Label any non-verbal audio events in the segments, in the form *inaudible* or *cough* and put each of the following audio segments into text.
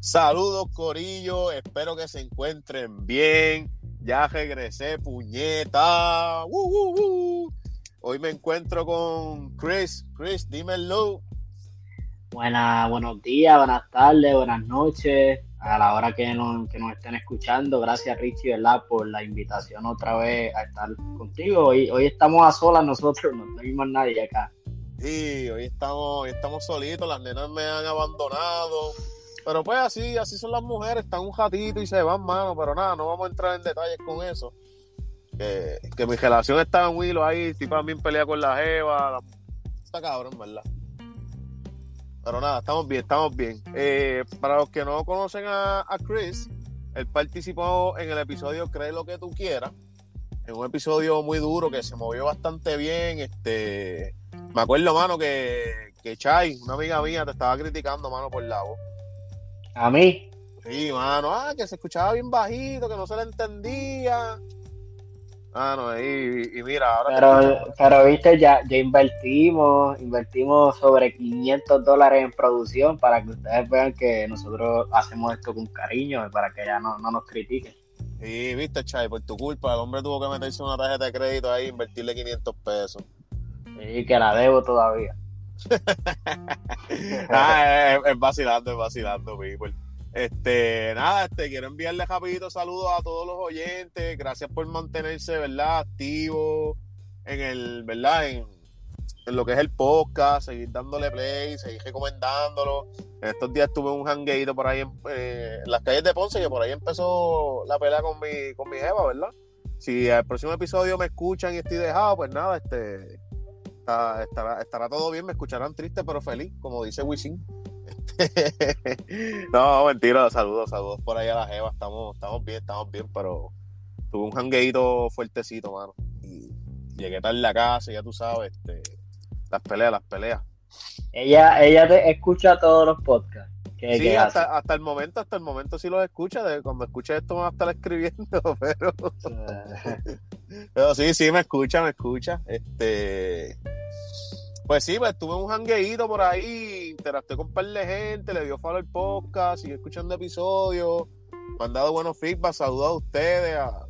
Saludos, Corillo. Espero que se encuentren bien. Ya regresé, puñeta. Hoy me encuentro con Chris. Chris, dímelo. Buena, buenos días, buenas tardes, buenas noches. A la hora que nos, que nos estén escuchando, gracias Richie, ¿verdad? Por la invitación otra vez a estar contigo. Hoy, hoy estamos a solas nosotros, no tenemos nadie acá. Sí, hoy estamos, hoy estamos solitos, las nenas me han abandonado. Pero pues así, así son las mujeres, están un ratito y se van, mano. Pero nada, no vamos a entrar en detalles con eso. Que, que mi relación está en Willow ahí, tipo también pelea con la Jeva. Está cabrón, ¿verdad? Pero nada, estamos bien, estamos bien. Eh, para los que no conocen a, a, Chris, él participó en el episodio Cree lo que tú quieras. En un episodio muy duro que se movió bastante bien. Este, me acuerdo, mano, que, que Chai, una amiga mía, te estaba criticando, mano, por la voz. ¿A mí? Sí, mano, ah, que se escuchaba bien bajito, que no se le entendía. Mano, y, y mira, ahora. Pero, pero viste, ya, ya invertimos, invertimos sobre 500 dólares en producción para que ustedes vean que nosotros hacemos esto con cariño, para que ya no, no nos critiquen. Sí, viste, Chay, por tu culpa, el hombre tuvo que meterse una tarjeta de crédito ahí e invertirle 500 pesos. Sí, que la debo todavía. *laughs* ah, es, es, vacilando, es vacilando, people. Este, nada, este, quiero enviarle rapidito saludos a todos los oyentes. Gracias por mantenerse, ¿verdad? Activo en el, ¿verdad? En, en, lo que es el podcast, seguir dándole play, seguir recomendándolo. En estos días tuve un hangueito por ahí en, eh, en, las calles de Ponce, que por ahí empezó la pelea con mi, con mi jeva, ¿verdad? Si al próximo episodio me escuchan y estoy dejado, pues nada, este estará, estará todo bien, me escucharán triste pero feliz, como dice Wisin. *laughs* no, mentira, saludos, saludos por ahí a la Jeva, estamos, estamos bien, estamos bien, pero tuve un jangueito fuertecito, mano. Y llegué tarde a la casa, ya tú sabes, este, las peleas, las peleas. Ella, ella te escucha todos los podcasts. ¿Qué, sí, hasta, hasta, el momento, hasta el momento sí los escucha, de, cuando escuche esto me va a estar *laughs* escribiendo, pero... pero sí, sí, me escucha, me escucha. Este... Pues sí, pues tuve un jangueíto por ahí, interactué con un par de gente, le dio follow el podcast, sigue escuchando episodios, me han dado buenos feedback, saludos a ustedes, a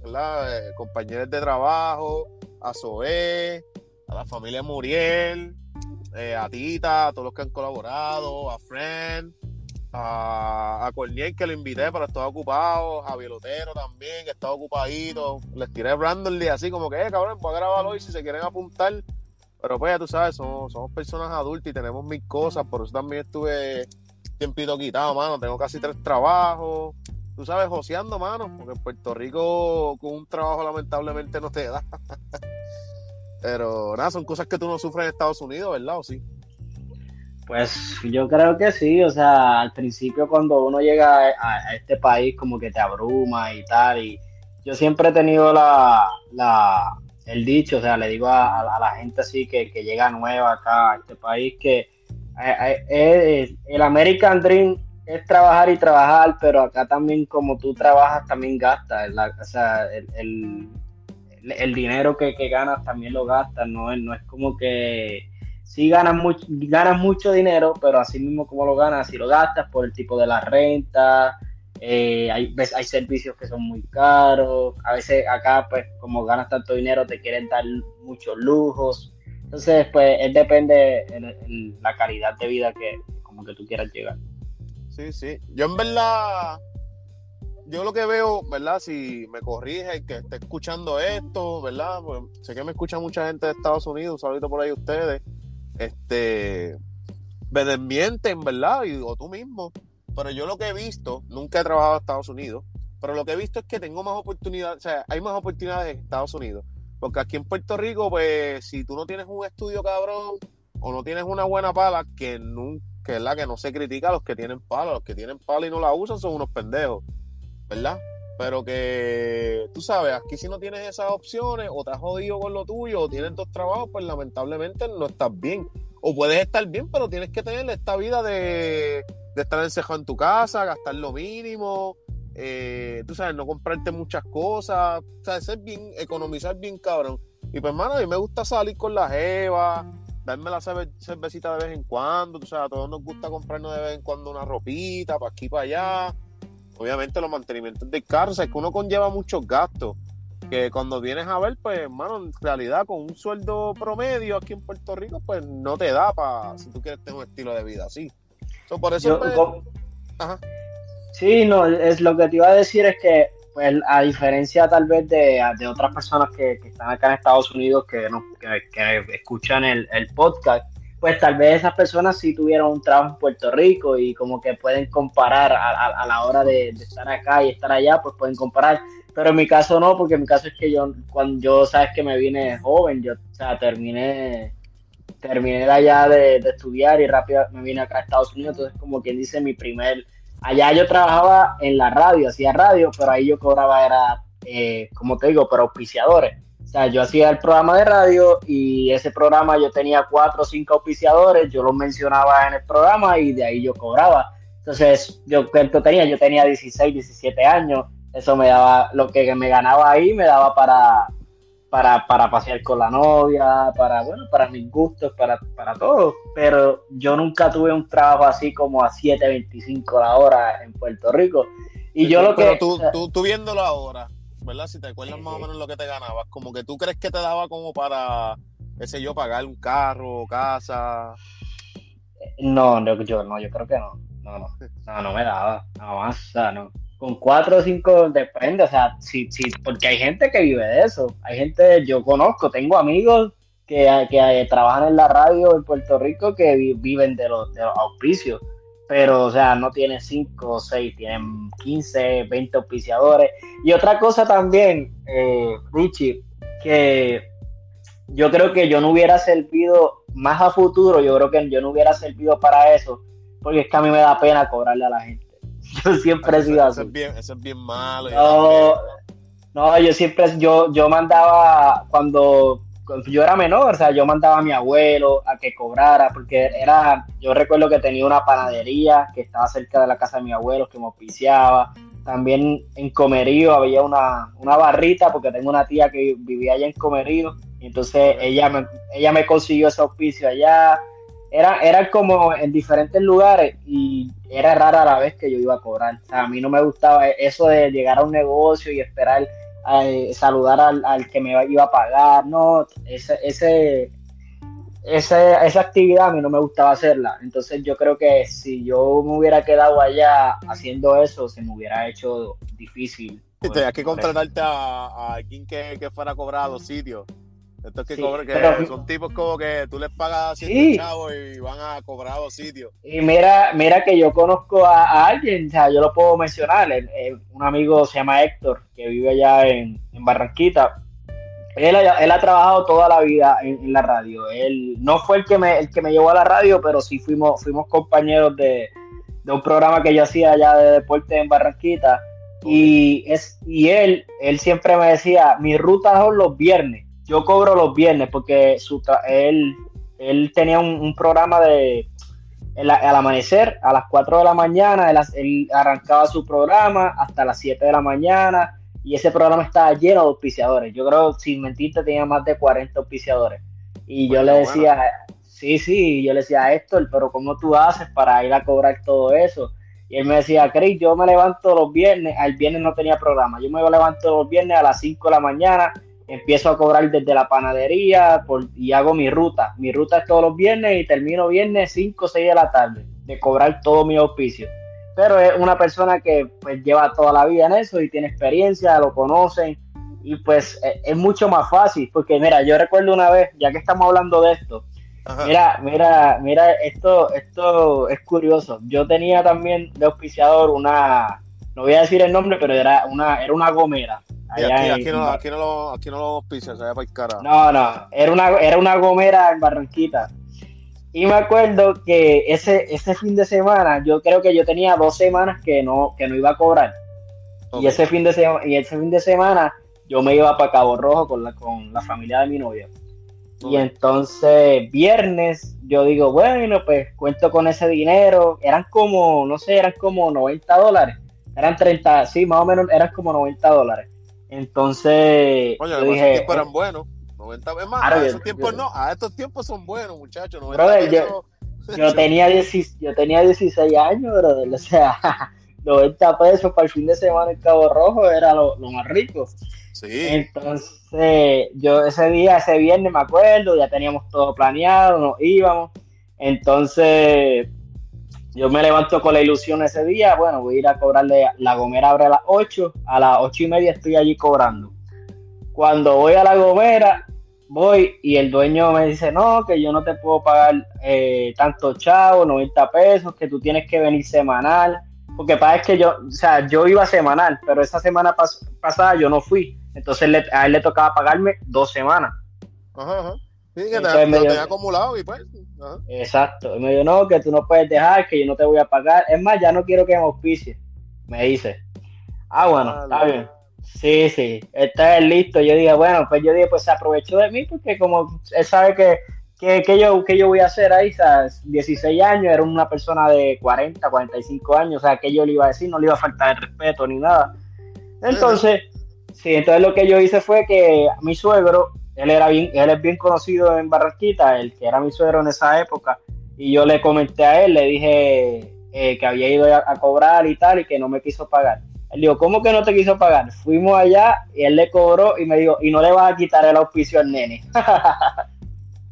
eh, compañeros de trabajo, a Zoé, a la familia Muriel, eh, a Tita, a todos los que han colaborado, a Friend, a, a Corniel que lo invité, pero estaba ocupado, a Bielotero también, que estaba ocupadito, les tiré randomly así como que, eh, cabrón, voy a grabarlo hoy si se quieren apuntar. Pero pues ya tú sabes, somos, somos personas adultas y tenemos mil cosas, por eso también estuve tiempito quitado, mano. Tengo casi tres trabajos. Tú sabes, joseando, mano, porque en Puerto Rico con un trabajo lamentablemente no te da. *laughs* Pero nada, son cosas que tú no sufres en Estados Unidos, ¿verdad? ¿O sí? Pues yo creo que sí, o sea, al principio cuando uno llega a, este país como que te abruma y tal, y yo siempre he tenido la, la, el dicho, o sea, le digo a, a la gente así que, que, llega nueva acá a este país que eh, eh, el American Dream es trabajar y trabajar, pero acá también como tú trabajas también gastas, la, o sea, el, el, el dinero que, que, ganas también lo gastas, no, no es como que sí ganas mucho, ganas mucho dinero, pero así mismo como lo ganas, si lo gastas por el tipo de la renta, eh, hay, hay servicios que son muy caros, a veces acá pues como ganas tanto dinero te quieren dar muchos lujos, entonces pues es depende de la calidad de vida que como que tú quieras llegar. Sí, sí, yo en verdad, yo lo que veo, ¿verdad? Si me corrige el que esté escuchando esto, ¿verdad? Pues sé que me escucha mucha gente de Estados Unidos, ahorita por ahí ustedes, este, me desmienten, ¿verdad? Y, o tú mismo, pero yo lo que he visto, nunca he trabajado en Estados Unidos, pero lo que he visto es que tengo más oportunidades, o sea, hay más oportunidades en Estados Unidos. Porque aquí en Puerto Rico, pues, si tú no tienes un estudio cabrón o no tienes una buena pala, que nunca, que es la que no se critica a los que tienen pala, los que tienen pala y no la usan son unos pendejos, ¿verdad? Pero que, tú sabes, aquí si no tienes esas opciones, o te has jodido con lo tuyo, o tienes dos trabajos, pues lamentablemente no estás bien. O puedes estar bien, pero tienes que tener esta vida de de estar encejado en tu casa, gastar lo mínimo, eh, tú sabes, no comprarte muchas cosas, o sea, ser bien, economizar bien cabrón. Y pues, hermano, a mí me gusta salir con la jeva, darme la cervecita de vez en cuando, o sea, a todos nos gusta comprarnos de vez en cuando una ropita, para aquí, para allá. Obviamente los mantenimientos del carro, o sea, es que uno conlleva muchos gastos que cuando vienes a ver, pues, hermano, en realidad con un sueldo promedio aquí en Puerto Rico, pues no te da para, si tú quieres tener un estilo de vida así. por eso... Pues, ajá. Sí, no, es lo que te iba a decir es que, pues, a diferencia tal vez de, otras personas que, están acá en Estados Unidos que, no, que, escuchan el, podcast, pues tal vez esas personas sí tuvieron un trabajo en Puerto Rico y como que pueden comparar a, la hora de, de, estar acá y estar allá, pues pueden comparar pero en mi caso no, porque en mi caso es que yo, cuando yo, sabes que me vine joven, yo, o sea, terminé, terminé allá de, estudiar y rápido me vine acá a Estados Unidos, entonces como quien dice mi primer, allá yo trabajaba en la radio, hacía radio, pero ahí yo cobraba, era, eh, como te digo, para auspiciadores. O sea, yo hacía el programa de radio y ese programa yo tenía cuatro o cinco auspiciadores, yo los mencionaba en el programa y de ahí yo cobraba. Entonces, yo cuánto tenía, yo tenía 16, 17 años eso me daba, lo que me ganaba ahí me daba para, para, para pasear con la novia, para, bueno, para mis gustos, para, para todo. Pero yo nunca tuve un trabajo así como a 7.25 la hora en Puerto Rico. Y yo lo que... Tú, tú, tú viéndolo ahora, ¿verdad? Si te acuerdas más o menos lo que te ganabas, como que tú crees que te daba como para, qué sé yo, pagar un carro, casa. No, no, yo no, yo creo que no. No, no, no, no me daba, nada más, o sea, no con cuatro o cinco depende, o sea, sí, sí, porque hay gente que vive de eso, hay gente, yo conozco, tengo amigos que, que trabajan en la radio en Puerto Rico que viven de los, de auspicios, pero, o sea, no tienen cinco o seis, tienen 15, 20 auspiciadores. Y otra cosa también, eh, Richie, que yo creo que yo no hubiera servido más a futuro, yo creo que yo no hubiera servido para eso, porque es que a mí me da pena cobrarle a la gente. *laughs* Yo siempre he sido así. Eso es bien, malo. No, no, yo siempre, yo, yo mandaba cuando, yo era menor, o sea, yo mandaba a mi abuelo a que cobrara, porque era, yo recuerdo que tenía una panadería que estaba cerca de la casa de mi abuelo que me auspiciaba. También en Comerío había una, una barrita, porque tengo una tía que vivía allá en Comerío, y entonces ella me, ella me consiguió ese auspicio allá era, era como en diferentes lugares y era rara la vez que yo iba a cobrar. O sea, a mí no me gustaba eso de llegar a un negocio y esperar eh, saludar al, que me iba a pagar. No, ese, ese, esa, esa actividad a mí no me gustaba hacerla. Entonces yo creo que si yo me hubiera quedado allá haciendo eso, se me hubiera hecho difícil. Tenías que contratarte a, a, alguien que, que fuera cobrado sitio estos que, que son tipos como que tú les pagas 100 chavos y van a cobrar los sitios. Y mira, mira que yo conozco a, alguien, o sea, yo lo puedo mencionar, un amigo se llama Héctor, que vive allá en, Barranquita. Él, él, ha trabajado toda la vida en, la radio. Él no fue el que me, el que me llevó a la radio, pero sí fuimos, fuimos compañeros de, de un programa que yo hacía allá de deporte en Barranquita. Y, es, y él, él siempre me decía, mi ruta son los viernes yo cobro los viernes porque su él, él tenía un, programa de al amanecer a las 4 de la mañana, él, arrancaba su programa hasta las 7 de la mañana y ese programa estaba lleno de auspiciadores. Yo creo, sin mentirte, tenía más de 40 auspiciadores. Y yo le decía, sí, sí, yo le decía a Héctor, pero ¿cómo tú haces para ir a cobrar todo eso? Y él me decía, Chris, yo me levanto los viernes, al viernes no tenía programa, yo me levanto los viernes a las 5 de la mañana empiezo a cobrar desde la panadería y hago mi ruta. Mi ruta es todos los viernes y termino viernes 5 o 6 de la tarde de cobrar todo mi auspicio. Pero es una persona que pues lleva toda la vida en eso y tiene experiencia, lo conocen y pues e, es mucho más fácil porque mira, yo recuerdo una vez, ya que estamos hablando de esto, mira, mira, mira, esto, esto es curioso. Yo tenía también de auspiciador una, no voy a decir el nombre, pero era una, era una gomera aquí, no, aquí, no, lo, aquí no lo se para el cara. No, no, era una, era una gomera en Barranquita. Y me acuerdo que ese, ese fin de semana, yo creo que yo tenía dos semanas que no, que no iba a cobrar. Y, ese fin de semana, y ese fin de semana yo me iba para Cabo Rojo con la, con la familia de mi novia. Y entonces, viernes, yo digo, bueno, pues cuento con ese dinero. Eran como, no sé, eran como 90 dólares. Eran 30, sí, más o menos eran como 90 dólares. Entonces, Oye, yo dije, eran buenos. 90 es más, a esos tiempos no, a estos tiempos son buenos, muchachos. 90 brother, yo, *laughs* yo, tenía yo tenía 16 años, brother, o sea, *laughs* 90 pesos para el fin de semana en Cabo Rojo era lo, lo más rico. Sí. Entonces, yo ese día, ese viernes me acuerdo, ya teníamos todo planeado, nos íbamos. Entonces, yo me levanto con la ilusión ese día, bueno, voy a ir a cobrarle, la gomera abre a las 8, a las 8 y media estoy allí cobrando. Cuando voy a la gomera, voy y el dueño me dice, no, que yo no te puedo pagar eh, tanto chavo, 90 pesos, que tú tienes que venir semanal. Porque pasa que yo, o sea, yo iba semanal, pero esa semana pasada yo no fui. Entonces a él le tocaba pagarme dos semanas. Ajá. Sí, que te, tenía acumulado y pues. Exacto. Y me dijo, no, que tú no puedes dejar, que yo no te voy a pagar. Es más, ya no quiero que me auspicie. Me dice. Ah, bueno, está bien. Sí, sí, está listo. Yo dije, bueno, pues yo dije, pues se aprovechó de mí porque como él sabe que ¿Qué, yo, ¿Qué yo voy a hacer ahí? Sea, 16 años, era una persona de 40, 45 años, o sea, ¿qué yo le iba a decir? No le iba a faltar el respeto ni nada. Entonces, sí, entonces lo que yo hice fue que mi suegro, él era bien, él es bien conocido en Barranquita, el que era mi suegro en esa época, y yo le comenté a él, le dije eh, que había ido a, cobrar y tal, y que no me quiso pagar. Él dijo, ¿cómo que no te quiso pagar? Fuimos allá y él le cobró y me dijo, y no le vas a quitar el auspicio al nene. *laughs*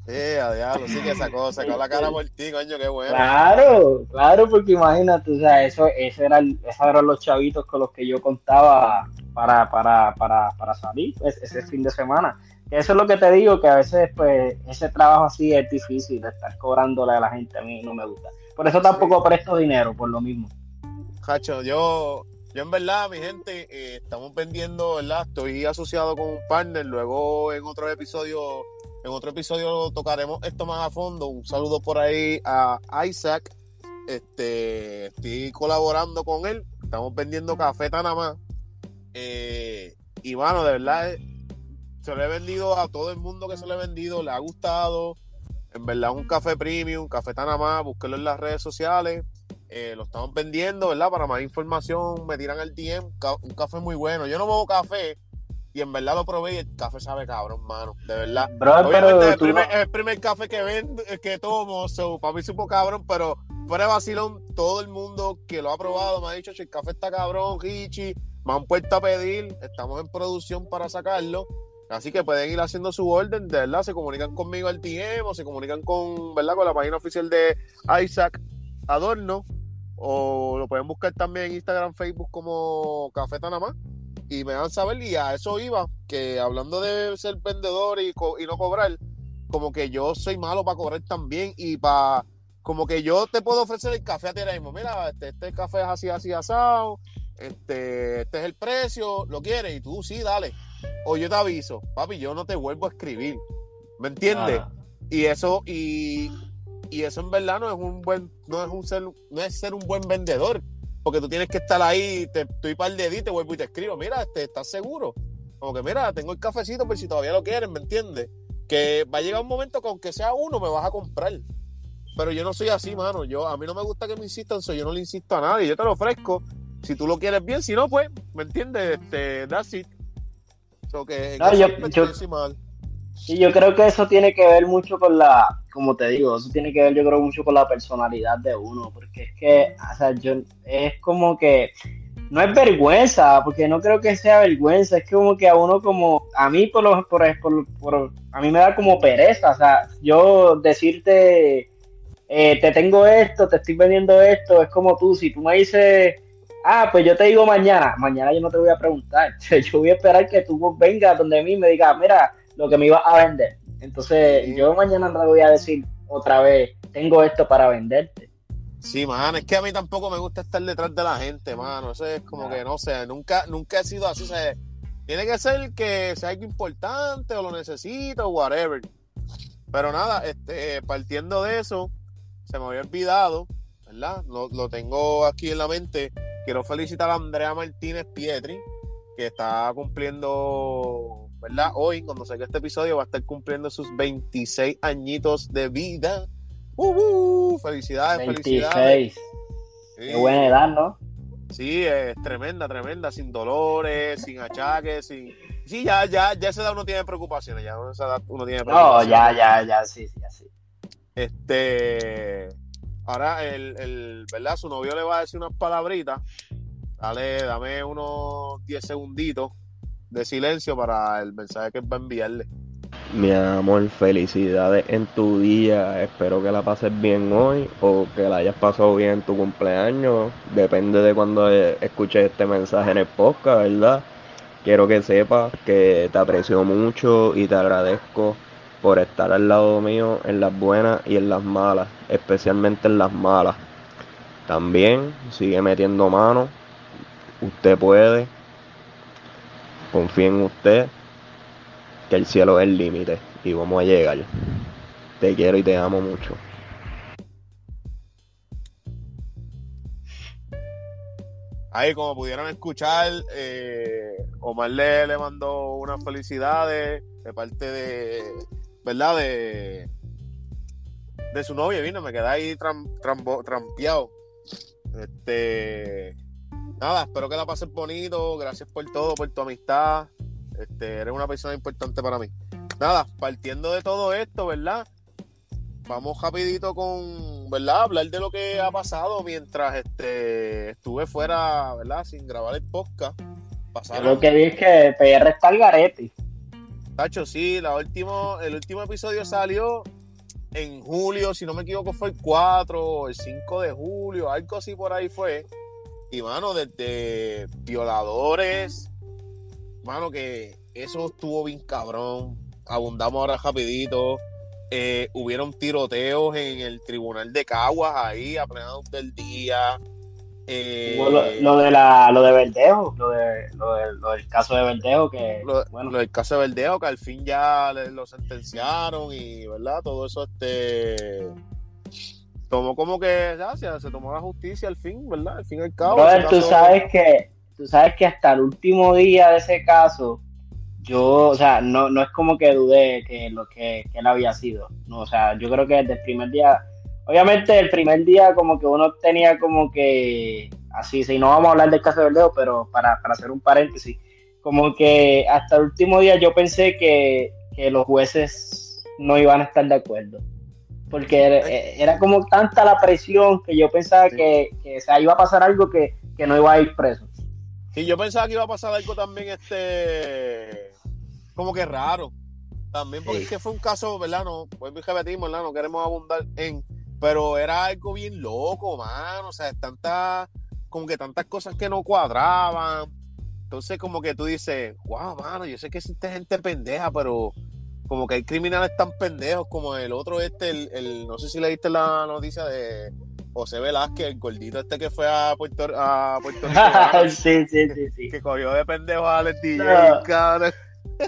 Eh, a diablo, sí que sacó, sacó la cara por ti, coño, qué bueno. Claro, claro, porque imagínate, o sea, eso, eso era, esos eran los chavitos con los que yo contaba para, para, para, para salir pues, ese fin de semana. Eso es lo que te digo, que a veces, pues, ese trabajo así es difícil de estar cobrándole a la gente, a mí no me gusta. Por eso tampoco presto dinero, por lo mismo. Hacho, yo, yo en verdad, mi gente, eh, estamos vendiendo, ¿verdad? Estoy asociado con un partner, luego en otro episodio en otro episodio tocaremos esto más a fondo. Un saludo por ahí a Isaac. Este, estoy colaborando con él. Estamos vendiendo café Tanamá. Eh, y bueno, de verdad, se lo he vendido a todo el mundo que se lo he vendido. Le ha gustado. En verdad, un café premium, café Tanamá. Búsquelo en las redes sociales. Eh, lo estamos vendiendo, ¿verdad? Para más información, me tiran el DM. Un café muy bueno. Yo no bebo café y en verdad lo probé y el café sabe cabrón, mano, de verdad. Obviamente es el, primer, café que ven, que tomo, so, para mí supo cabrón, pero fuera de vacilón, todo el mundo que lo ha probado me ha dicho, el café está cabrón, Hichi, me han puesto a pedir, estamos en producción para sacarlo. Así que pueden ir haciendo su orden, de verdad, se comunican conmigo al DM o se comunican con, ¿verdad? con la página oficial de Isaac Adorno o lo pueden buscar también en Instagram, Facebook como Café Tanamá y me van a saber y a eso iba, que hablando de ser vendedor y, y no cobrar, como que yo soy malo para cobrar también y para, como que yo te puedo ofrecer el café a ti mismo, mira, este, este café es así, así, asado, este, este es el precio, ¿lo quieres? Y tú, sí, dale. O yo te aviso, papi, yo no te vuelvo a escribir, ¿me entiendes? Y eso, y, y eso en verdad no es un buen, no es un ser, no es ser un buen vendedor porque tú tienes que estar ahí, te estoy para el dedito, te vuelvo y te escribo, mira, este, ¿estás seguro? Como que, mira, tengo el cafecito, pero si todavía lo quieren, ¿me entiendes? Que va a llegar un momento que aunque sea uno, me vas a comprar. Pero yo no soy así, mano. Yo, a mí no me gusta que me insistan, so yo no le insisto a nadie. Yo te lo ofrezco. Si tú lo quieres bien, si no, pues, ¿me entiendes? Este, that's it. So que, no, yo, mal. Y yo creo que eso tiene que ver mucho con la, como te digo, eso tiene que ver yo creo mucho con la personalidad de uno, porque es que, o sea, yo, es como que, no es vergüenza, porque no creo que sea vergüenza, es como que a uno como, a mí por lo, por, por, a mí me da como pereza, o sea, yo decirte, eh, te tengo esto, te estoy vendiendo esto, es como tú, si tú me dices, ah, pues yo te digo mañana, mañana yo no te voy a preguntar, *laughs* yo voy a esperar que tú vengas donde mí me digas, mira, lo que me iba a vender. Entonces, yo mañana no le voy a decir otra vez, tengo esto para venderte. Sí, mano, es que a mí tampoco me gusta estar detrás de la gente, mano. Eso es como que no sé, nunca, nunca he sido así. tiene que ser que sea algo importante o lo necesito o whatever. Pero nada, este, partiendo de eso, se me había olvidado, ¿verdad? Lo, lo tengo aquí en la mente. Quiero felicitar a Andrea Martínez Pietri, que está cumpliendo ¿verdad? Hoy, cuando salga este episodio, va a estar cumpliendo sus 26 añitos de vida. ¡Uh, Felicidades, 26. felicidades. Qué buena edad, ¿no? Sí, es tremenda, tremenda, sin dolores, sin achaques, sin, Sí, ya, ya, ya esa edad uno tiene preocupaciones, ya esa edad uno tiene preocupaciones. No, ya, ya, ya, sí, sí, así. Este, ahora el, el, ¿verdad? Su novio le va a decir unas palabritas. Dale, dame unos 10 segunditos de silencio para el mensaje que va a enviarle. Mi amor, felicidades en tu día. Espero que la pases bien hoy o que la hayas pasado bien en tu cumpleaños. Depende de cuando escuches este mensaje en el podcast, ¿verdad? Quiero que sepas que te aprecio mucho y te agradezco por estar al lado mío en las buenas y en las malas, especialmente en las malas. También sigue metiendo mano. Usted puede. Confía en usted que el cielo es el límite y vamos a llegar. Te quiero y te amo mucho. Ahí, como pudieron escuchar, eh, Omar le, le mandó unas felicidades de parte de, ¿verdad? De, de su novia, vino, me quedé ahí trampeado. Este, nada, espero que la pases bonito, gracias por todo, por tu amistad, este, eres una persona importante para mí. Nada, partiendo de todo esto, ¿verdad? Vamos rapidito con, ¿verdad? Hablar de lo que ha pasado mientras este, estuve fuera, ¿verdad? Sin grabar el podcast. Lo que vi es que PR está al garete. Tacho, sí, la último, el último episodio salió en julio, si no me equivoco fue el 4 o el 5 de julio, algo así por ahí fue. Y mano, desde violadores, mano, que eso estuvo bien cabrón. Abundamos ahora rapidito. Eh, hubieron tiroteos en el tribunal de Caguas ahí a plena del día. Eh, lo, de la, lo de Verdejo, lo, de, lo, del caso de Verdejo, que bueno. lo del caso de Verdejo, que al fin ya lo sentenciaron y, ¿verdad? Todo eso este tomó como que ya, se, tomó la justicia al fin, ¿verdad? Al fin y al cabo. tú sabes que tú sabes que hasta el último día de ese caso, yo, o sea, no, no es como que dudé que lo que, él había sido. No, o sea, yo creo que desde el primer día, obviamente el primer día como que uno tenía como que, así, si no vamos a hablar del caso de Verdejo, pero para, hacer un paréntesis, como que hasta el último día yo pensé que, los jueces no iban a estar de acuerdo. Porque era, como tanta la presión que yo pensaba que, que iba a pasar algo que, que no iba a ir preso. Sí, yo pensaba que iba a pasar algo también, este, como que raro. También porque es que fue un caso, ¿verdad? No, pues repetimos, ¿verdad? No queremos abundar en, pero era algo bien loco, mano. O sea, tantas, como que tantas cosas que no cuadraban. Entonces, como que tú dices, wow, mano, yo sé que existe gente pendeja, pero como que hay criminales tan pendejos como el otro este, el, el no sé si leíste la noticia de José Velázquez, el gordito este que fue a Puerto, a Puerto Rico. *laughs* sí, sí, sí, sí. Que cogió de pendejo a Alex DJ,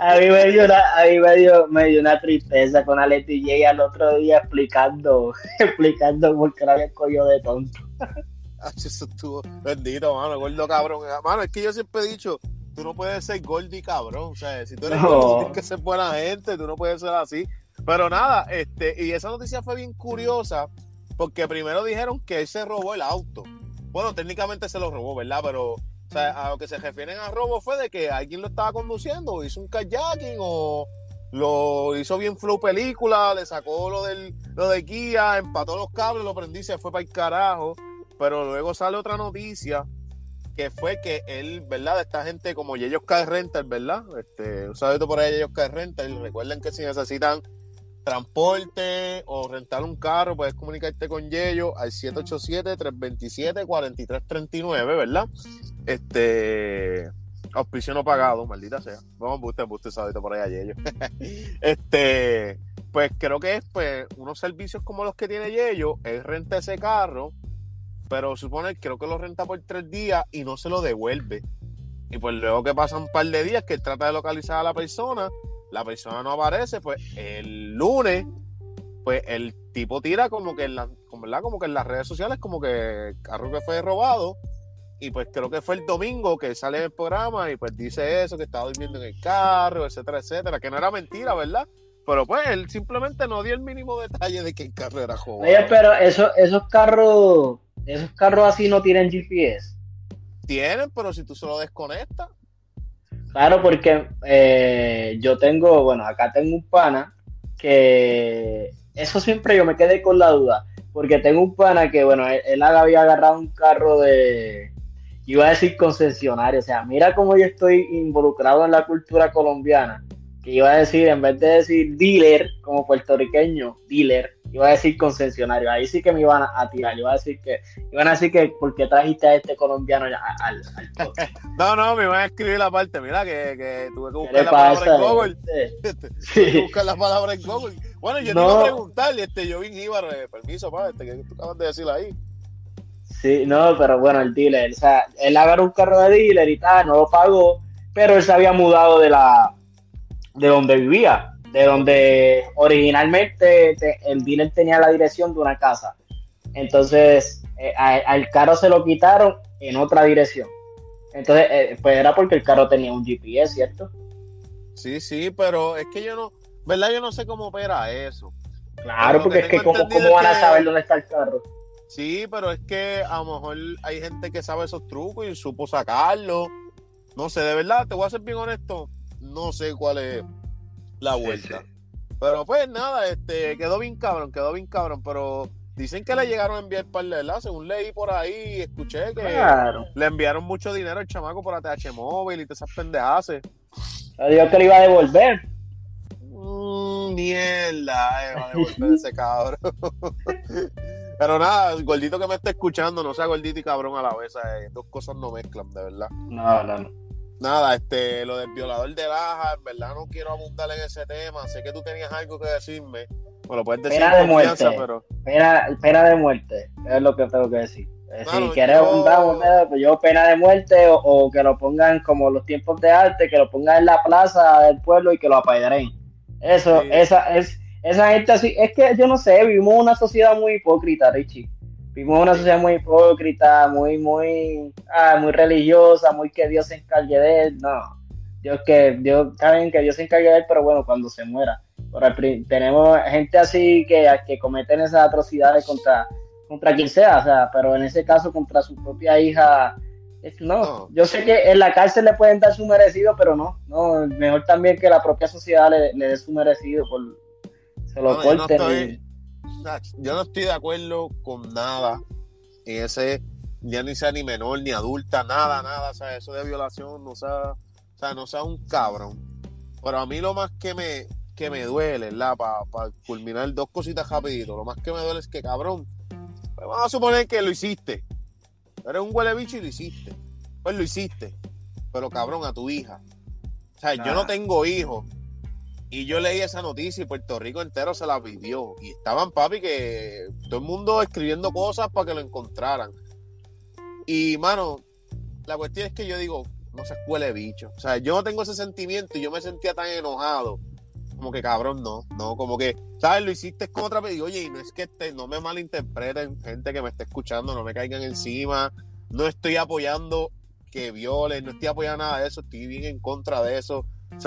A mí me dio una, a mí me dio, me dio una tristeza con Alex DJ al otro día explicando, *laughs* explicando por qué la había cogido de tonto. Eso estuvo bendito, mano, gordo cabrón. Mano, es que yo siempre he dicho, tú no puedes ser gordo y cabrón. O sea, si tú eres gordo, tienes que ser buena gente, tú no puedes ser así. Pero nada, este, y esa noticia fue bien curiosa porque primero dijeron que él se robó el auto. Bueno, técnicamente se lo robó, ¿verdad? Pero o sea, a lo que se refieren a robo fue de que alguien lo estaba conduciendo, hizo un kayaking o lo hizo bien flow película, le sacó lo del lo de guía, empató los cables, lo prendí, se fue para el carajo. Pero luego sale otra noticia que fue que él, ¿verdad? De esta gente como Yeyos Car Rental, ¿verdad? Este, un saludo por ahí Yeyos Car Rental. Recuerden que si necesitan transporte o rentar un carro, puedes comunicarte con Yello al 787-327-4339, ¿verdad? Este, auspicio no pagado, maldita sea. Vamos, usted, usted sabe por ahí a Yello. *laughs* este, pues creo que es pues unos servicios como los que tiene Yello, él renta ese carro, pero supone, creo que lo renta por tres días y no se lo devuelve. Y pues luego que pasan un par de días que él trata de localizar a la persona, la persona no aparece, pues el lunes, pues el tipo tira como que en la, como que en las redes sociales, como que el carro que fue robado. Y pues creo que fue el domingo que sale el programa y pues dice eso, que estaba durmiendo en el carro, etcétera, etcétera, que no era mentira, ¿verdad? Pero pues él simplemente no dio el mínimo detalle de que el carro era robado. Oye, pero eso, esos carros, esos carros así no tienen GPS. Tienen, pero si tú se lo desconectas. Claro, porque eh, yo tengo, bueno, acá tengo un pana que eso siempre yo me quedé con la duda, porque tengo un pana que, bueno, él, había agarrado un carro de, iba a decir concesionario, o sea, mira cómo yo estoy involucrado en la cultura colombiana, que iba a decir, en vez de decir dealer como puertorriqueño, dealer, iba a decir concesionario. Ahí sí que me iban a, tirar. Iba a decir que, iban a decir que porque trajiste a este colombiano al, al *laughs* No, no, me iban a escribir la parte, mira, que, que tuve que buscar la palabra en Google. Sí. *laughs* tuve que buscar la palabra en Google. Bueno, yo no. te iba a preguntar, este, yo vine Ibar, eh, permiso, pa, este, que tú acabas de decir ahí. Sí, no, pero bueno, el dealer, o sea, él agarró un carro de dealer y tal, no lo pagó, pero él se había mudado de la, de donde vivía de donde originalmente el dealer tenía la dirección de una casa. Entonces, eh, al carro se lo quitaron en otra dirección. Entonces, eh, pues era porque el carro tenía un GPS, ¿cierto? Sí, sí, pero es que yo no, ¿verdad? Yo no sé cómo opera eso. Claro, porque es que cómo, van a saber dónde está el carro. Sí, pero es que a lo mejor hay gente que sabe esos trucos y supo sacarlo. No sé, de verdad, te voy a ser bien honesto, no sé cuál es la vuelta. Pero pues nada, este quedó bien cabrón, quedó bien cabrón, pero dicen que le llegaron a enviar par de la según leí por ahí, escuché que le enviaron mucho dinero al chamaco por ATH móvil y te esas pendejas. Dios que le iba a devolver. Mm, mierda, eh, va a devolver ese cabrón. *laughs* Pero nada, gordito que me está escuchando, no sea gordito y cabrón a la vez. Dos cosas no mezclan, de verdad. No, no, no nada, este, lo del violador de Laja, en verdad no quiero abundar en ese tema. Sé que tú tenías algo que decirme. Me lo puedes decir pena de muerte. pero. Pena, de muerte, es lo que tengo que decir. Eh, si quieres abundar, pues yo pena de muerte o, que lo pongan como los tiempos de arte, que lo pongan en la plaza del pueblo y que lo apedreen. Eso, esa es, esa gente así, es que yo no sé, vivimos una sociedad muy hipócrita, Richie. Vivimos una sociedad muy hipócrita, muy, muy, ah, muy religiosa, muy que Dios se encargue de él. No, Dios que, Dios, saben que Dios se encargue de él, pero bueno, cuando se muera. tenemos gente así que, que cometen esas atrocidades contra, contra quien sea, o sea, pero en ese caso contra su propia hija. no, yo sé que en la cárcel le pueden dar su merecido, pero no, no, mejor también que la propia sociedad le, dé su merecido por se lo corten yo no estoy de acuerdo con nada en ese, ya ni sea ni menor, ni adulta, nada, nada, o sea, eso de violación, no sea, o sea, no sea un cabrón. Pero a mí lo más que me, que me duele, ¿verdad? Para culminar dos cositas rapidito, lo más que me duele es que, cabrón, pues vamos a suponer que lo hiciste. Eres un huele bicho y lo hiciste. Pues lo hiciste. Pero cabrón, a tu hija. O sea, yo no tengo hijos, y yo leí esa noticia y Puerto Rico entero se la pidió. Y estaban, papi, que todo el mundo escribiendo cosas para que lo encontraran. Y, mano, la cuestión es que yo digo, no se escuele bicho. O sea, yo no tengo ese sentimiento y yo me sentía tan enojado. Como que cabrón, no, no, como que, ¿sabes? Lo hiciste con otra y oye, y no es que te, no me malinterpreten, gente que me esté escuchando, no me caigan encima, no estoy apoyando que violen, no estoy apoyando nada de eso, estoy bien en contra de eso. O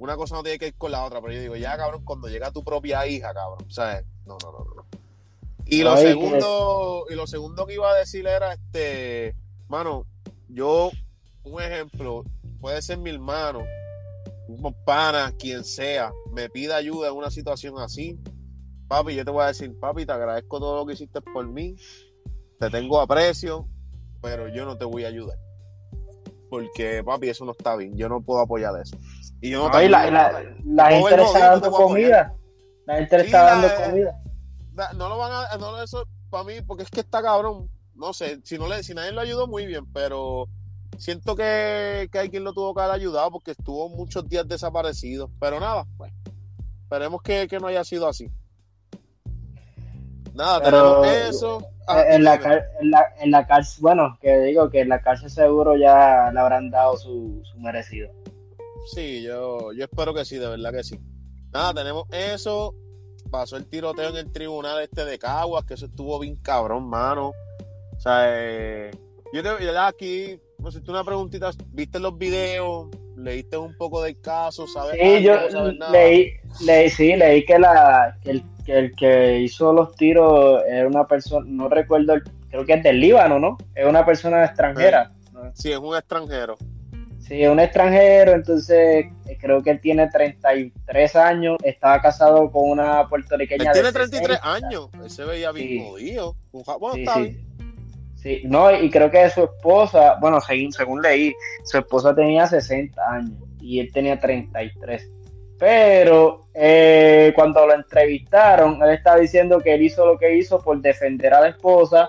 una cosa no tiene que ir con la otra, pero yo digo, ya cabrón, cuando llega tu propia hija, cabrón, o sea, no, no, no, no. Y lo segundo, y lo segundo que iba a decir era este, mano, yo, un ejemplo, puede ser mi hermano, un pana, quien sea, me pida ayuda en una situación así, papi, yo te voy a decir, papi, te agradezco todo lo que hiciste por mí, te tengo aprecio, pero yo no te voy a ayudar. Porque, papi, eso no está bien, yo no puedo apoyar eso. Y yo no, la, la, gente le está dando comida. La gente le está dando comida. No lo van a. No, eso para mí, porque es que está cabrón. No sé, si, no le, si nadie lo ayudó, muy bien, pero siento que, que hay quien lo tuvo que haber ayudado porque estuvo muchos días desaparecido. Pero nada, pues. Esperemos que, que no haya sido así. Nada, pero, tenemos eso. Ah, en, la, en, la, en la cárcel, bueno, que digo que en la cárcel seguro ya le habrán dado su, su merecido. Sí, yo, yo espero que sí, de verdad que sí. Nada, tenemos eso. Pasó el tiroteo en el tribunal este de Caguas, que eso estuvo bien cabrón, mano. O sea, eh, yo te aquí, no sé, tú una preguntita, ¿viste los videos? ¿Leíste un poco del caso? ¿Sabes sí, yo leí, leí, sí, leí que, la, que el, que, el que hizo los tiros era una persona, no recuerdo, creo que es del Líbano, ¿no? Es una persona extranjera. Sí, es un extranjero. Sí, un extranjero, entonces eh, creo que él tiene 33 años, estaba casado con una puertorriqueña. Él tiene 33 años, él se veía bien jodido. Bueno, sí, está sí. bien. Sí, no, y creo que su esposa, bueno, según, según leí, su esposa tenía 60 años y él tenía 33. Pero eh, cuando lo entrevistaron, él estaba diciendo que él hizo lo que hizo por defender a la esposa,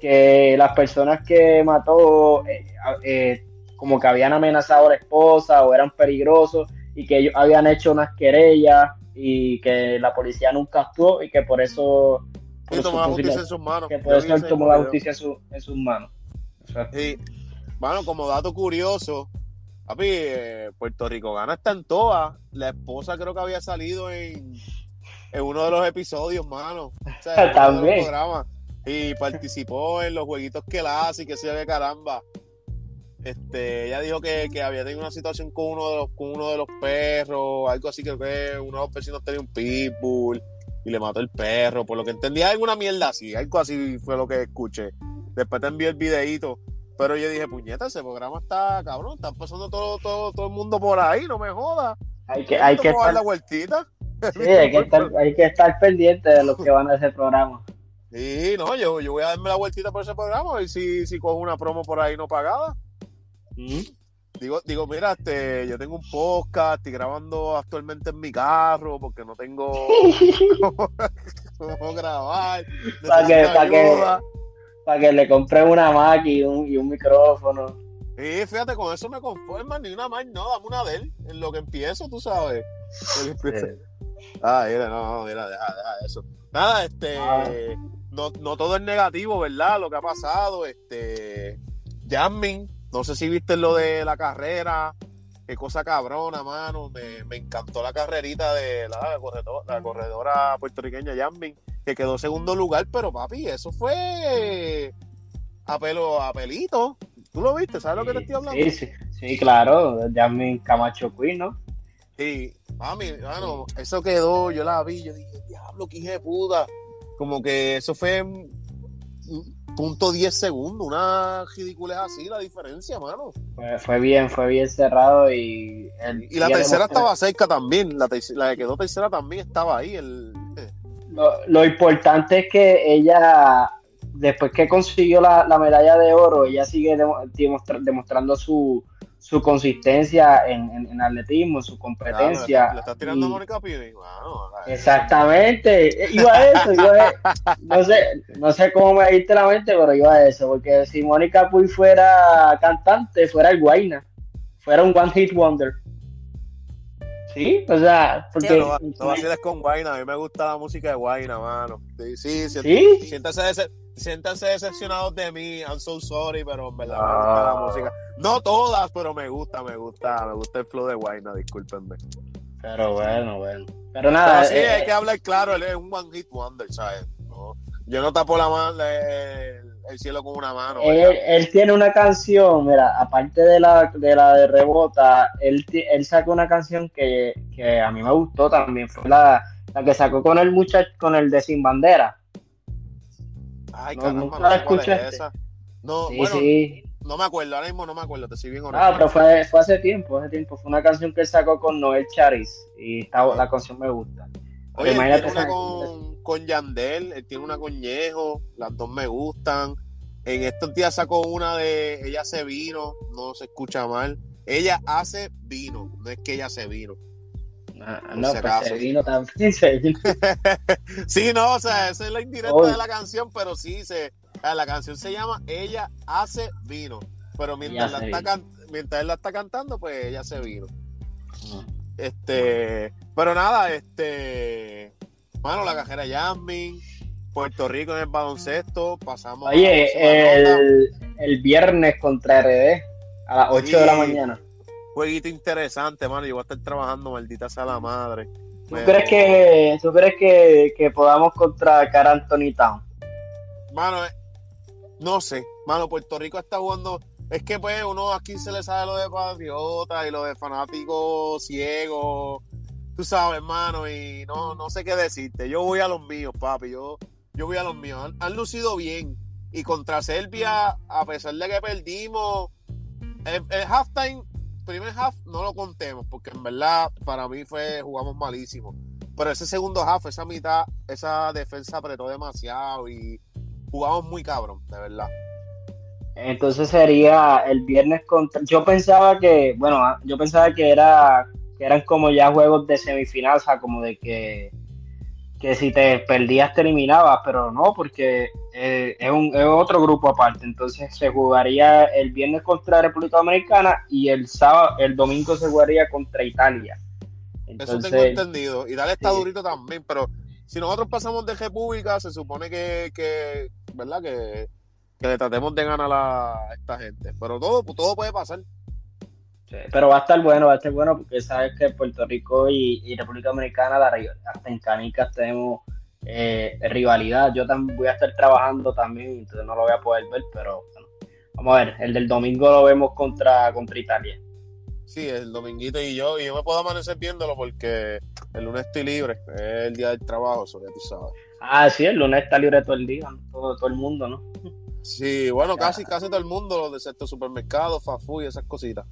que las personas que mató eh, eh, como que habían amenazado a la esposa o eran peligrosos y que ellos habían hecho unas querellas y que la policía nunca actuó y que por eso... Por y tomó la justicia en sus manos. Que por eso él tomó la justicia en, su, en sus manos. Y, bueno, como dato curioso, Papi, eh, Puerto Rico gana está en todas. La esposa creo que había salido en, en uno de los episodios, mano. O sea, También. Y participó en los jueguitos que la hace y que se ve caramba. Este, ella dijo que, que, había tenido una situación con uno de los, con uno de los perros, algo así, creo que uno de los vecinos tenía un pitbull y le mató el perro, por lo que entendía alguna mierda así, algo así fue lo que escuché. Después te envié el videito. Pero yo dije, puñeta, ese programa está cabrón, están pasando todo, todo, todo el mundo por ahí, no me jodas. Hay que, hay que estar... la vueltita. Sí, hay que, estar, hay que estar pendiente de los que van a ese programa. Sí, no, yo, yo voy a darme la vueltita por ese programa a ver si, si cojo una promo por ahí no pagada. ¿Mm? Digo, digo, mira, este, yo tengo un podcast, estoy grabando actualmente en mi carro porque no tengo *laughs* cómo grabar. Para que, para que, para que le compren una Mac y un, y un micrófono. Sí, fíjate, con eso me conforma, ni una Mac, no, dame una de él, en lo que empiezo, tú sabes. Ah, mira, no, mira, deja, deja eso. Nada, este, ah. no, no todo es negativo, ¿verdad? Lo que ha pasado, este, Jasmine, no sé si viste lo de la carrera, qué cosa cabrona, mano, me, me encantó la carrerita de la, la, corredora, la corredora puertorriqueña Jasmine que quedó segundo lugar, pero papi, eso fue a pelo, a pelito. ¿Tú lo viste? ¿Sabes sí, lo que te estoy hablando? Sí, sí, sí claro, Jasmine Camacho Queen, ¿no? Sí, mami, bueno, eso quedó, yo la vi, yo dije, diablo, que hija de puta. Como que eso fue punto 10 segundos, una ridícula así la diferencia, mano. Fue, fue, bien, fue bien cerrado y... El, y la tercera estaba cerca también, la, la que quedó tercera también estaba ahí, el, lo, lo, importante es que ella, después que consiguió la, la medalla de oro, ella sigue demostra, demostrando su, su consistencia en, en, en, atletismo, su competencia. Claro, le, estás tirando y... a Mónica Exactamente, iba a eso, iba a, no sé, no sé cómo me diste la mente, pero iba a eso, porque si Mónica Puy fuera cantante, fuera el Guayna, fuera un one hit wonder. Sí, o sea, porque... Sí, no, no vaciles con Guayna, a mí me gusta la música de Guayna, mano. Sí, sí, sí. ¿Sí? Siéntanse, dece siéntanse decepcionados de mí, I'm so sorry, pero en verdad ah. me gusta la música. No todas, pero me gusta, me gusta, me gusta el flow de Guayna, discúlpenme. Pero bueno, bueno. Pero nada. Pero sí, eh, hay que hablar claro, él es un one hit wonder, ¿sabes? Yo no tapo la mano, el, el cielo con una mano. Él, él, tiene una canción, mira, aparte de la de, la de Rebota, él, él sacó una canción que, que a mí me gustó también, fue la, la que sacó con el muchacho, con el de Sin Bandera. Ay, no, caramba, nunca no la cuál es esa. No, Sí, bueno, sí. no me acuerdo, ahora mismo no me acuerdo, te soy bien honesto. Ah, pero fue, fue hace tiempo, hace tiempo. Fue una canción que él sacó con Noel Charis y la canción me gusta. Oye, Imagínate una con, con Yandel, él tiene una con Ñejo, las dos me gustan. En estos días sacó una de Ella se vino, no se escucha mal. Ella hace vino, no es que ella se vino. Ah, no, si pues se vino también, se vino. *laughs* sí, no, o sea, esa es la indirecta de la canción, pero sí, se, ah, la canción se llama Ella hace vino. Pero mientras, la se está vino. can- mientras él la está cantando, pues ella se vino. Este, pero nada, este, bueno, la cajera Jasmine, Puerto Rico en el baloncesto, pasamos. Oye, el, el viernes contra RD a las 8 de la mañana. jueguito interesante, mano. Yo voy a estar trabajando, maldita sea la madre. ¿Tú crees que, tú crees que, que podamos contra Car Anthony Town? Mano, eh, no sé. Mano, Puerto Rico está jugando. Es que pues uno aquí se le sabe lo de patriota y lo de fanáticos ciegos. Tú sabes, hermano, y no, no sé qué decirte. Yo voy a los míos, papi. Yo, yo voy a los míos. Han, han lucido bien. Y contra Serbia, a pesar de que perdimos, el, el halftime primer half no lo contemos, porque en verdad para mí fue, jugamos malísimo. Pero ese segundo half, esa mitad, esa defensa apretó demasiado y jugamos muy cabrón, de verdad. Entonces sería el viernes contra. Yo pensaba que, bueno, yo pensaba que era que eran como ya juegos de semifinal, o sea, como de que, que si te perdías te eliminabas, pero no, porque eh, es, un, es otro grupo aparte. Entonces se jugaría el viernes contra República Dominicana y el sábado, el domingo se jugaría contra Italia. Eso tengo entendido. Y dale está durito también, pero si nosotros pasamos de República, se supone que, que ¿verdad? Que, que le tratemos de ganar a esta gente. Pero todo, todo puede pasar. Pero va a estar bueno, va a estar bueno porque sabes que Puerto Rico y, República Dominicana, hasta en canicas tenemos eh, rivalidad. Yo también voy a estar trabajando también, entonces no lo voy a poder ver, pero bueno, vamos a ver, el del domingo lo vemos contra, contra Italia. Sí, el dominguito y yo, y yo me puedo amanecer viéndolo porque el lunes estoy libre, es el día del trabajo, eso ya tú sabes. Ah, sí, el lunes está libre todo el día, todo, todo el mundo, ¿no? Sí, bueno, casi, casi todo el mundo, los de ciertos supermercados, Fafu y esas cositas.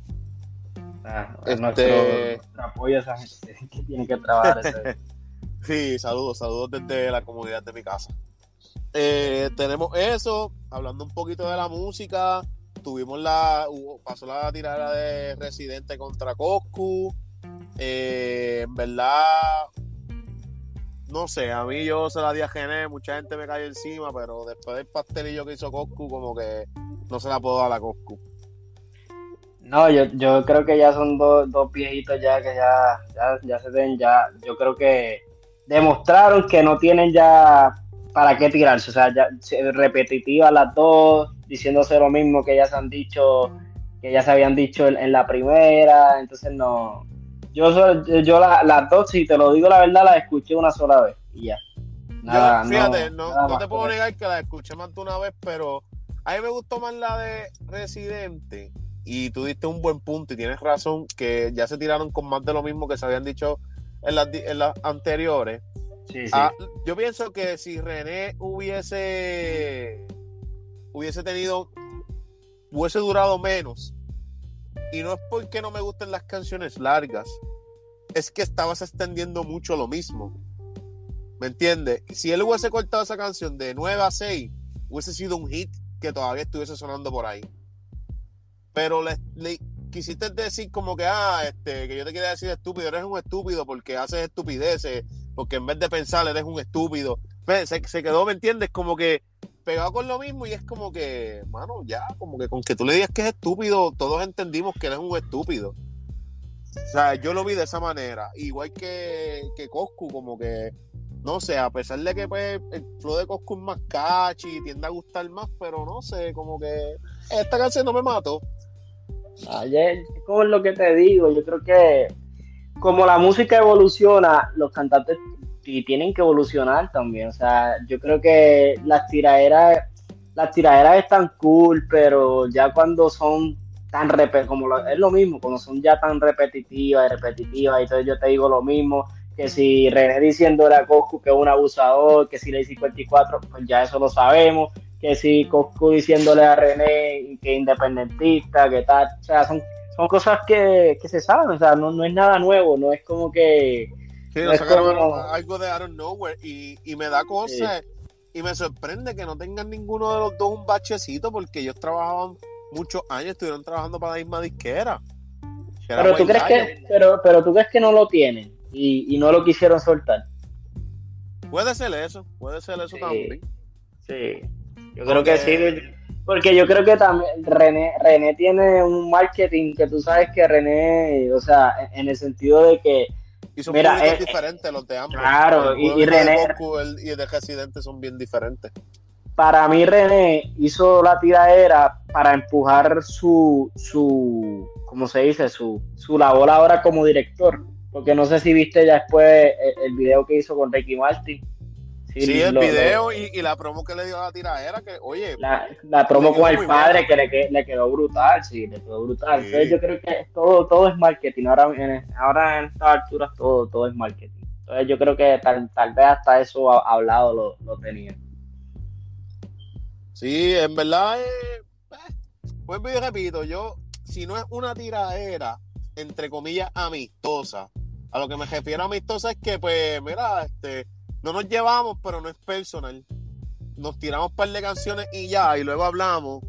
Ah, este... apoyo a esa gente *laughs* que tiene que trabajar. *laughs* sí, saludos, saludos desde la comunidad de mi casa. Eh, tenemos eso, hablando un poquito de la música, tuvimos la, pasó la tirada de Residente contra Coscu. Eh, en verdad, no sé, a mí yo se la di a Gené, mucha gente me cayó encima, pero después del pastelillo que hizo Coscu, como que no se la puedo dar a Coscu. No, yo, yo creo que ya son dos, dos viejitos ya que ya, ya, ya se den, ya, yo creo que demostraron que no tienen ya para qué tirarse, o sea, ya repetitivas las dos, diciéndose lo mismo que ya se han dicho, que ya se habían dicho en, la primera, entonces no. Yo, yo las dos, si te lo digo la verdad, las escuché una sola vez y ya. Nada, fíjate, no, no, te puedo negar que la escuché más de una vez, pero a mí me gustó más la de Residente y tú diste un buen punto y tienes razón que ya se tiraron con más de lo mismo que se habían dicho en las, en las anteriores. Sí, sí. Ah, yo pienso que si René hubiese hubiese tenido, hubiese durado menos. Y no es porque no me gusten las canciones largas, es que estabas extendiendo mucho lo mismo. ¿Me entiendes? Si él hubiese cortado esa canción de 9 a 6, hubiese sido un hit que todavía estuviese sonando por ahí. Pero le, quisiste decir como que, ah, este, que yo te quería decir estúpido, eres un estúpido porque haces estupideces, porque en vez de pensar eres un estúpido. Se, quedó, ¿me entiendes? Como que pegado con lo mismo y es como que, mano, ya, como que con que tú le digas que es estúpido, todos entendimos que eres un estúpido. O sea, yo lo vi de esa manera. Igual que, que Coscu, como que, no sé, a pesar de que pues, el flow de Coscu es más catchy y tiende a gustar más, pero no sé, como que esta canción no me mató. Ayer, como lo que te digo, yo creo que como la música evoluciona, los cantantes tienen que evolucionar también. O sea, yo creo que las tiraderas, las tiraderas están cool, pero ya cuando son tan repetitivas, como es lo mismo, cuando son ya tan repetitivas y repetitivas, entonces yo te digo lo mismo, que si René diciéndole a Coscu que es un abusador, que si le 54, pues ya eso lo sabemos, que si Coscu diciéndole a René que es independentista, que tal, o sea, son, son cosas que, que se saben, o sea, no, no es nada nuevo, no es como que Sí, nos sacaron algo de out of nowhere y, y me da cosas y me sorprende que no tengan ninguno de los dos un bachecito porque ellos trabajaban muchos años, estuvieron trabajando para la misma disquera. Pero tú, crees que, pero, pero tú crees que no lo tienen y, y no lo quisieron soltar. Puede ser eso, puede ser eso también. Sí, yo creo que sí, porque yo creo que también René, René tiene un marketing que tú sabes que René, o sea, en el sentido de que y son Mira, eh, diferentes los de ambos. Claro, y, René. y de Residente son bien diferentes. Para mí, René hizo la tiradera para empujar su, su ¿cómo se dice? Su, su labor ahora como director. Porque no sé si viste ya después el, el video que hizo con Ricky Martin Sí, el video y, la promo que le dio a la tiradera, que oye. La, promo con el padre que le, le, quedó brutal, sí, le quedó brutal. Entonces yo creo que todo, todo es marketing. Ahora en, ahora en estas alturas todo, todo es marketing. Entonces yo creo que tal, tal vez hasta eso hablado lo, lo tenía. Sí, en verdad, eh, pues repito, yo si no es una tiradera, entre comillas, amistosa, a lo que me refiero a amistosa es que, pues, mira, este, no nos llevamos, pero no es personal. Nos tiramos un par de canciones y ya, y luego hablamos.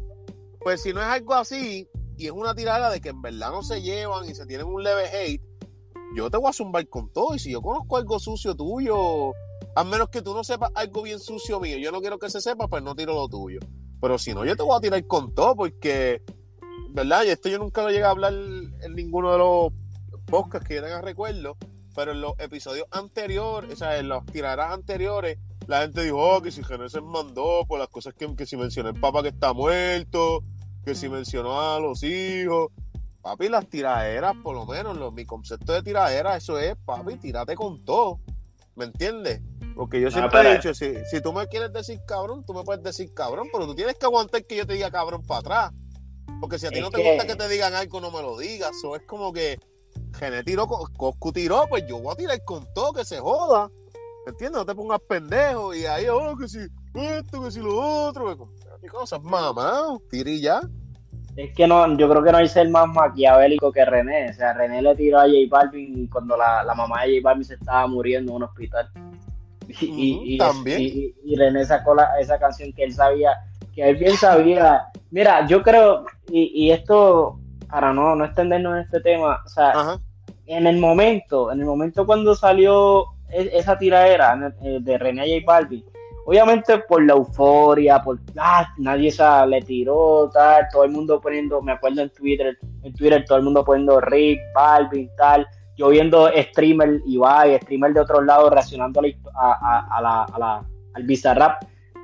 Pues si no es algo así, y es una tirada de que en verdad no se llevan y se tienen un leve hate, yo te voy a zumbar con todo. Y si yo conozco algo sucio tuyo, a menos que tú no sepas algo bien sucio mío, yo no quiero que se sepa, pues no tiro lo tuyo. Pero si no, yo te voy a tirar con todo, porque, ¿verdad? Y esto yo nunca lo llegué a hablar en ninguno de los podcasts que yo tenga recuerdo, pero en los episodios anteriores, o sea, en las tiradas anteriores, la gente dijo oh, que si Genesis mandó por las cosas que, que si mencionó el papá que está muerto, que si mencionó a los hijos. Papi, las tiraderas, por lo menos, mi concepto de tiradera, eso es, papi, tírate con todo. ¿Me entiendes? Porque yo siempre he dicho, si, si tú me quieres decir cabrón, tú me puedes decir cabrón, pero tú tienes que aguantar que yo te diga cabrón para atrás. Porque si a ti no te gusta que te digan algo, no me lo digas. O es como que Gené tiró, Coscu tiró, pues yo voy a tirar con todo, que se joda. ¿Me entiendes? No te pongas pendejo y ahí, oh, que si esto, que si lo otro. ¿Qué cosas, mamá? Tiri ya. Es que no, yo creo que no hay ser más maquiavélico que René. O sea, René le tiró a J Balvin cuando la, la mamá de J Balvin se estaba muriendo en un hospital. *laughs* Y, ¿También? y, René sacó la, esa canción que él sabía, que él bien sabía. Mira, yo creo, y, esto, para no, no extendernos en este tema, o sea, en el momento, en el momento cuando salió e, esa tiradera eh, de René J Balvin, obviamente por la euforia, por ah, nadie se le tiró, tal, todo el mundo poniendo, me acuerdo en Twitter, en Twitter todo el mundo poniendo Rick, Balvin, tal, yo viendo streamer Ibai, streamer de otros lados reaccionando a, la, a, la, al Bizarrap.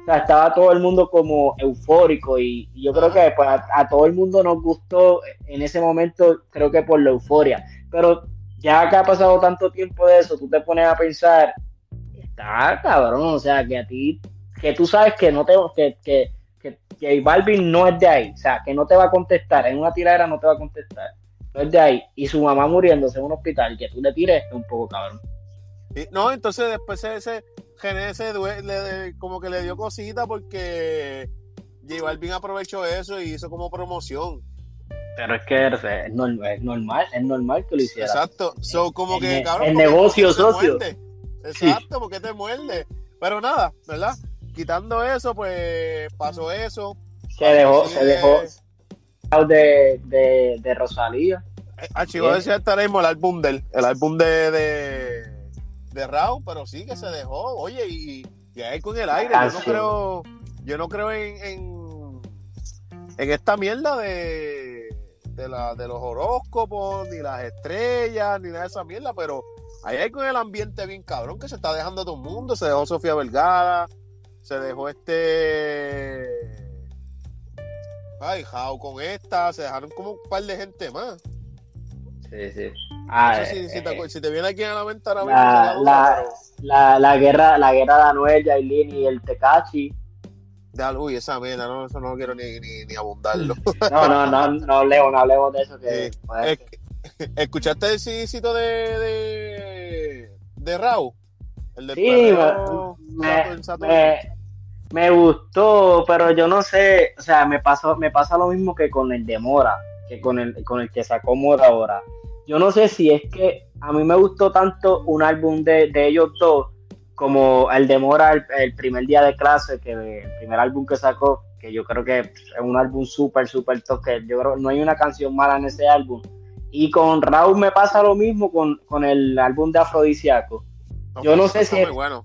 Sea, estaba todo el mundo como eufórico y, yo creo que pues, a, todo el mundo nos gustó en ese momento, creo que por la euforia. Pero ya que ha pasado tanto tiempo de eso, tú te pones a pensar, está cabrón, o sea, que a ti, que tú sabes que no te, que, que, que, que Balvin no es de ahí, o sea, que no te va a contestar, en una tiradera no te va a contestar de ahí y su mamá muriéndose en un hospital que tú le tires es un poco cabrón. no, entonces después ese Genese como que le dio cosita porque J Balvin aprovechó eso y hizo como promoción. Pero es que es, normal, es normal que lo hiciera. Exacto, so, como que El negocio socio. Exacto, porque te muerde. Pero nada, ¿verdad? Quitando eso, pues pasó eso. Se dejó, se dejó, de, de, de Rosalía. Archivo decía estar el álbum del, el álbum de, de, de pero sí que se dejó. Oye, y, y ahí con el aire, yo no creo, yo no creo en, en, en esta mierda de, de, la, de los horóscopos, ni las estrellas, ni nada de esa mierda, pero ahí hay con el ambiente bien cabrón que se está dejando todo el mundo. Se dejó Sofía Vergara, se dejó este Ay, Jao con esta, se dejaron como un par de gente más. Sí, sí. Ah, si, te, eh, si, te, viene aquí a la ventana la, la, la, la, guerra, la guerra de Anuel, Yailin y el Tecachi. uy, esa mierda, no, eso no quiero ni, ni, ni abundarlo. *laughs* no, no, no, no hablemos, no hablemos de eso. Que, *laughs* ¿Escuchaste el sitio de, de, de Raúl? El de sí, me, me gustó, pero yo no sé, o sea, me pasó, me pasa lo mismo que con el de Mora, que con el, con el que sacó Mora ahora. Yo no sé si es que a mí me gustó tanto un álbum de, ellos dos como el de Mora el, primer día de clase, que el primer álbum que sacó, que yo creo que es un álbum súper, súper toque. Yo creo que no hay una canción mala en ese álbum. Y con Raúl me pasa lo mismo con, con el álbum de Afrodisiaco. yo no sé si es, bueno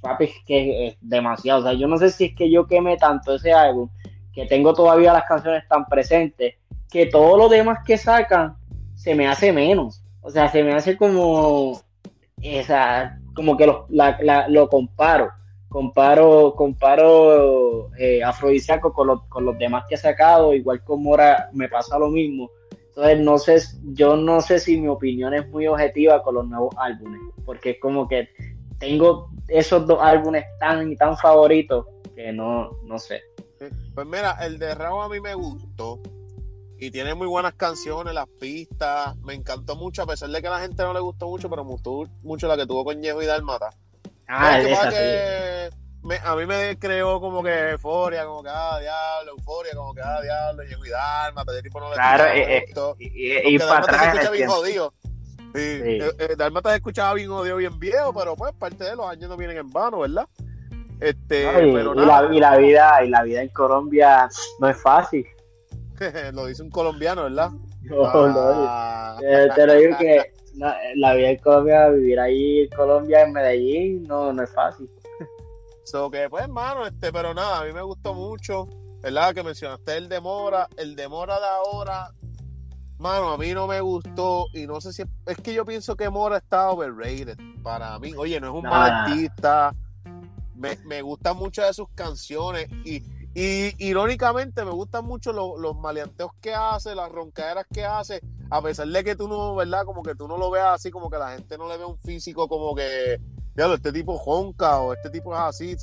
papi, es que es demasiado. O sea, yo no sé si es que yo quemé tanto ese álbum, que tengo todavía las canciones tan presentes, que todo lo demás que sacan se me hace menos. O sea, se me hace como, esa, como que lo, lo comparo. Comparo, comparo eh, con, con los demás que he sacado, igual como ahora me pasa lo mismo. Entonces, no sé, yo no sé si mi opinión es muy objetiva con los nuevos álbumes, porque es como que tengo esos dos álbumes tan y tan favoritos que no, no sé. Pues mira, el de Raúl a mí me gustó y tiene muy buenas canciones, las pistas, me encantó mucho, a pesar de que a la gente no le gustó mucho, pero me gustó mucho la que tuvo con Ñejo y Dalmata. Ah, esa, que, a mí me creó como que euforia, como que ah, diablo, euforia, como que ah, diablo, y Dharma, pero tipo no le Claro, eh, eh, y, y, para atrás. Se escucha bien jodido. Sí, sí. Eh, Dharma te escuchaba bien jodido, bien viejo, pero pues parte de los años no vienen en vano, ¿verdad? Este, y, pero la, y, la, vida, y la vida en Colombia no es fácil. *laughs* lo dice un colombiano, ¿verdad? No, ah. no. te lo digo que la, vida en Colombia, vivir ahí en Colombia, en Medellín, no, no es fácil. So que, pues, hermano, este, pero nada, a mí me gustó mucho, ¿verdad? Que mencionaste el demora, el demora de ahora, mano, a mí no me gustó y no sé si es, que yo pienso que Mora está overrated para mí. Oye, no es un mal artista, me, me gustan muchas de sus canciones y y irónicamente me gustan mucho los maleanteos que hace, las roncaderas que hace, a pesar de que tú no, ¿verdad? Como que tú no lo veas así, como que la gente no le ve un físico como que, este tipo jonca o este tipo es así,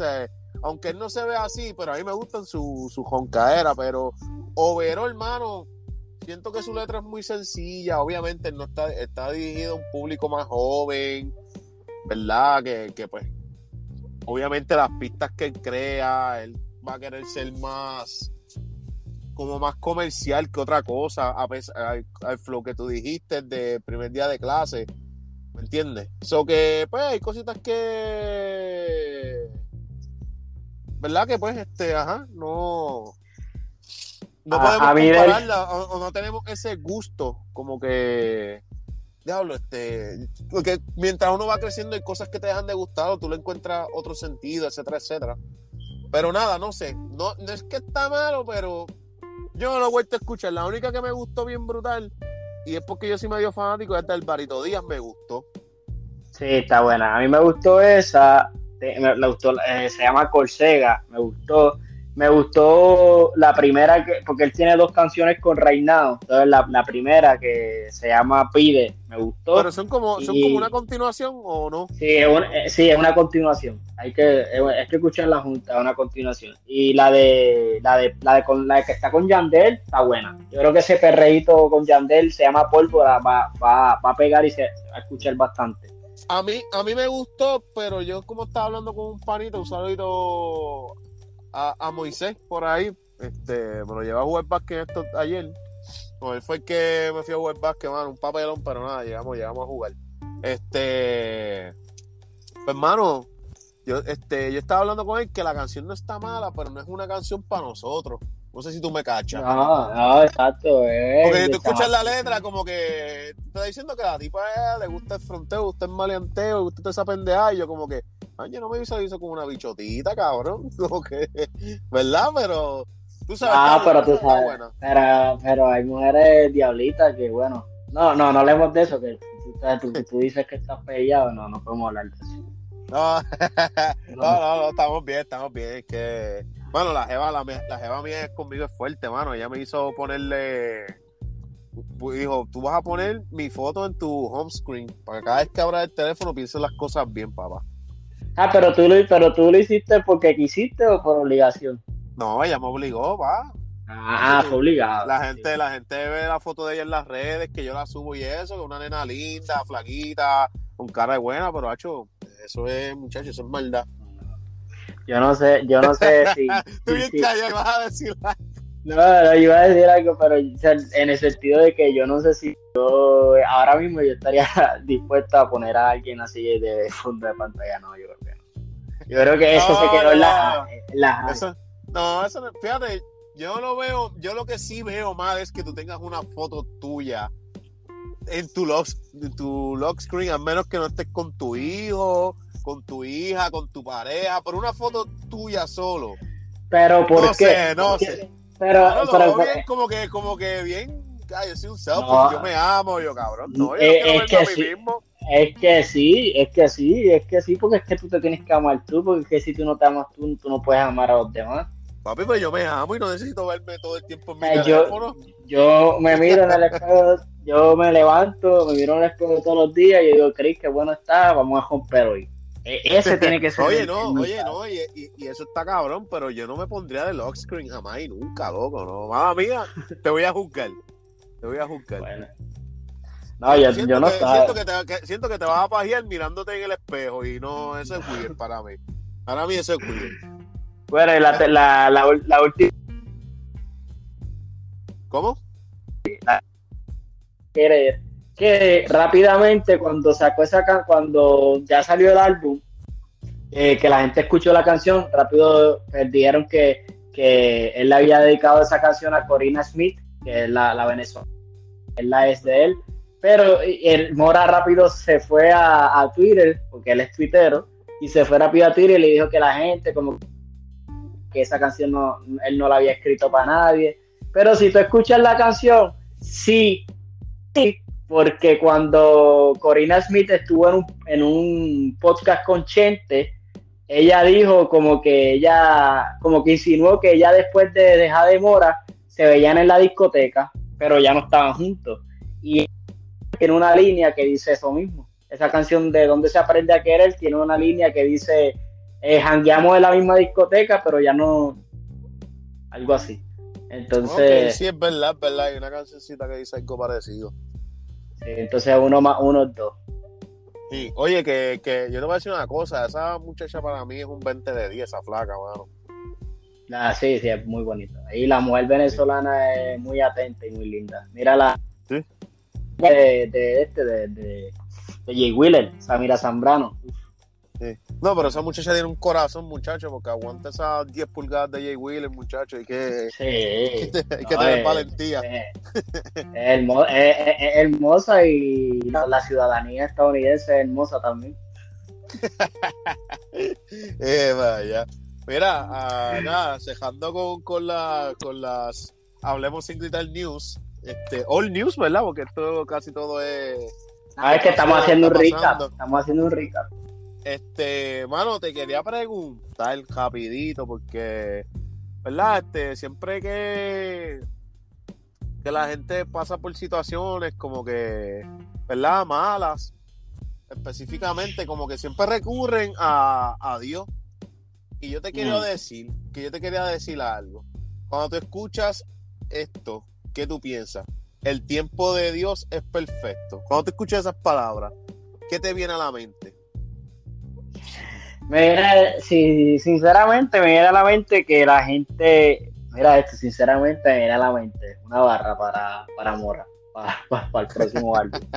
aunque él no se ve así, pero a mí me gustan su, su joncaera, pero Overo, hermano, siento que su letra es muy sencilla, obviamente no está, está dirigido a un público más joven, ¿verdad? Que, que pues, obviamente las pistas que él crea, él va a querer ser más como más comercial que otra cosa a pesar, al, flow que tú dijiste de primer día de clase ¿me entiendes? eso que pues hay cositas que verdad que pues este ajá no no podemos compararla o, no tenemos ese gusto como que diablo este porque mientras uno va creciendo hay cosas que te dejan de gustar o tú le encuentras otro sentido etcétera etcétera pero nada, no sé. No, no es que está malo, pero yo no lo he vuelto a escuchar. La única que me gustó bien brutal, y es porque yo soy medio fanático, es del Barito Díaz, me gustó. Sí, está buena. A mí me gustó esa. Me, gustó, eh, se llama Corsega, me gustó. Me gustó la primera, que, porque él tiene dos canciones con Reinado. Entonces, la, primera que se llama Pide, me gustó. Pero son como, son como una continuación o no? Sí, es, eh, sí, es una continuación. Hay que, es, que escuchar la junta, es una continuación. Y la de, la de, la de, con, la que está con Yandel está buena. Yo creo que ese perreíto con Yandel se llama Pólvora, va, va, va a pegar y se va a escuchar bastante. A mí, a mí me gustó, pero yo como estaba hablando con un panito, un saludito a, Moisés por ahí. Este, me lo llevé a jugar básquet esto ayer. No, él fue el que me fui a jugar básquet, mano, un papelón, pero nada, llegamos, llegamos a jugar. Este, pues, hermano, yo, este, yo estaba hablando con él que la canción no está mala, pero no es una canción para nosotros. No sé si tú me cachas. No, no, exacto. Eh, Porque tú escuchas la letra como que te está diciendo que a la tipa le gusta el fronteo, le gusta el maleanteo, le gusta esa pendeja, y yo como que, ay, yo no me visualizo como una bichotita, cabrón. *laughs* ¿verdad? Pero tú sabes. Ah, pero tú sabes. Pero, pero hay mujeres diablitas que, bueno, no, no, no hablemos de eso, que tú, tú, tú dices que estás peleado, no, no podemos hablar de eso. No, *laughs* no, no, estamos bien, estamos bien. Que, bueno, la jeva, la, la jeva mía es conmigo es fuerte, mano. Ella me hizo ponerle. Dijo, tú vas a poner mi foto en tu home screen para que cada vez que abras el teléfono pienses las cosas bien, papá. Ah, pero tú, lo, pero tú lo hiciste porque quisiste o por obligación. No, ella me obligó, va. Ah, fue obligado. La gente, la gente ve la foto de ella en las redes, que yo la subo y eso, que una nena linda, flaquita, con cara de buena, pero hacho, eso es, muchachos, eso es maldad. Yo no sé, yo no sé *laughs* si. Tú bien vas a decir No, no, iba a decir algo, pero en el sentido de que yo no sé si yo ahora mismo yo estaría *laughs* dispuesto a poner a alguien así de fondo de pantalla, no, yo. Yo creo que eso se quedó en la, no, eso no, fíjate, yo lo veo, yo lo que sí veo más es que tú tengas una foto tuya en tu lock, en tu lock screen, al menos que no estés con tu hijo, con tu hija, con tu pareja, por una foto tuya solo. Pero ¿por no qué? Sé, no sé. Pero, pero, bien, como que, como que bien, ay, yo soy un selfie, yo me amo, yo cabrón, no, yo eh, es, que sí, Es que sí, es que sí, es que sí, porque es que tú te tienes que amar tú, porque es que si tú no te amas tú, tú no puedes amar a los demás. Papi, pues yo me amo y no necesito verme todo el tiempo en mi eh, teléfono. Yo me miro en el espejo, yo me levanto, me miro en el espejo todos los días y digo, Cris, qué bueno está, vamos a romper hoy. E, ese tiene que ser. oye, no, oye, no, y, y, eso está cabrón, pero yo no me pondría de lock screen jamás y nunca, loco, no. Mamá mía, te voy a juzgar. Te voy a juzgar. Bueno. No, yo, yo no siento que, te, siento que te vas a pajear mirándote en el espejo y no, eso es weird para mí. Para mí eso es Bueno, y la, la, la, última. ¿Cómo? Que, que rápidamente cuando sacó esa cuando ya salió el álbum, eh, que la gente escuchó la canción, rápido pues, dijeron que, que él le había dedicado esa canción a Corina Smith, que es la, la venezolana, es la es de él, pero el Mora rápido se fue a, a Twitter, porque él es tuitero, y se fue rápido a Twitter y le dijo que la gente, como que esa canción no, él no la había escrito para nadie. Pero si tú escuchas la canción, sí, sí, porque cuando Corina Smith estuvo en un, en un podcast con Chente, ella dijo como que ella, como que insinuó que ella después de dejar de Mora se veían en la discoteca, pero ya no estaban juntos. Y tiene una línea que dice eso mismo esa canción de Donde se aprende a querer tiene una línea que dice, eh, jangueamos en la misma discoteca, pero ya no, algo así. Entonces... sí, es verdad, es verdad, hay una cancioncita que dice algo parecido. Sí, entonces uno más uno es dos. Sí, oye, que, que yo te voy a decir una cosa, esa muchacha para mí es un 20 de 10, esa flaca, mano. Ah, sí, sí, es muy bonita. Y la mujer venezolana es muy atenta y muy linda. Mira la... ¿Sí? De, de este, de, de de Jay Wheeler, Samira Zambrano. No, pero esa muchacha tiene un corazón, muchacho, porque aguanta esas 10 pulgadas de Jay Wheeler, muchacho, y que, sí. *laughs* hay que, tener valentía. Es, hermosa y la, ciudadanía estadounidense es hermosa también. *laughs* eh, vaya. Mira, uh, nada, cejando con, con, la, con las Hablemos sin gritar news, este, all news, ¿verdad? Porque esto casi todo es a ver que estamos haciendo un recap. Estamos haciendo un recap. Este, mano, te quería preguntar rapidito porque, ¿verdad? Este, siempre que que la gente pasa por situaciones como que, ¿verdad? Malas, específicamente, como que siempre recurren a, a Dios. Y yo te quiero mm. decir, que yo te quería decir algo. Cuando tú escuchas esto, ¿qué tú piensas? el tiempo de Dios es perfecto. Cuando te escuchas esas palabras, ¿qué te viene a la mente? Me viene, sí, sinceramente, me viene a la mente que la gente, mira esto, sinceramente me viene a la mente una barra para, para Mora, para, el próximo álbum. *laughs*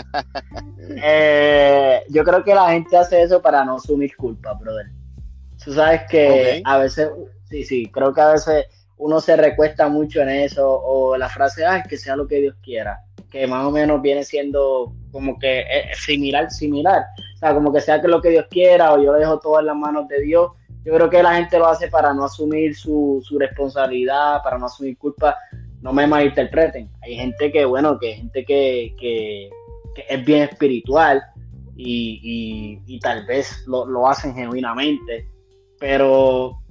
Eh, yo creo que la gente hace eso para no asumir culpa, brother. Tú sabes que a veces, sí, sí, creo que a veces uno se recuesta mucho en eso, o la frase, ah, que sea lo que Dios quiera, que más o menos viene siendo como que eh, similar, similar, o sea, como que sea que lo que Dios quiera, o yo dejo todo en las manos de Dios, yo creo que la gente lo hace para no asumir su, su responsabilidad, para no asumir culpa, no me malinterpreten, hay gente que, bueno, que gente que, que, es bien espiritual y, y, y tal vez lo, lo hacen genuinamente, pero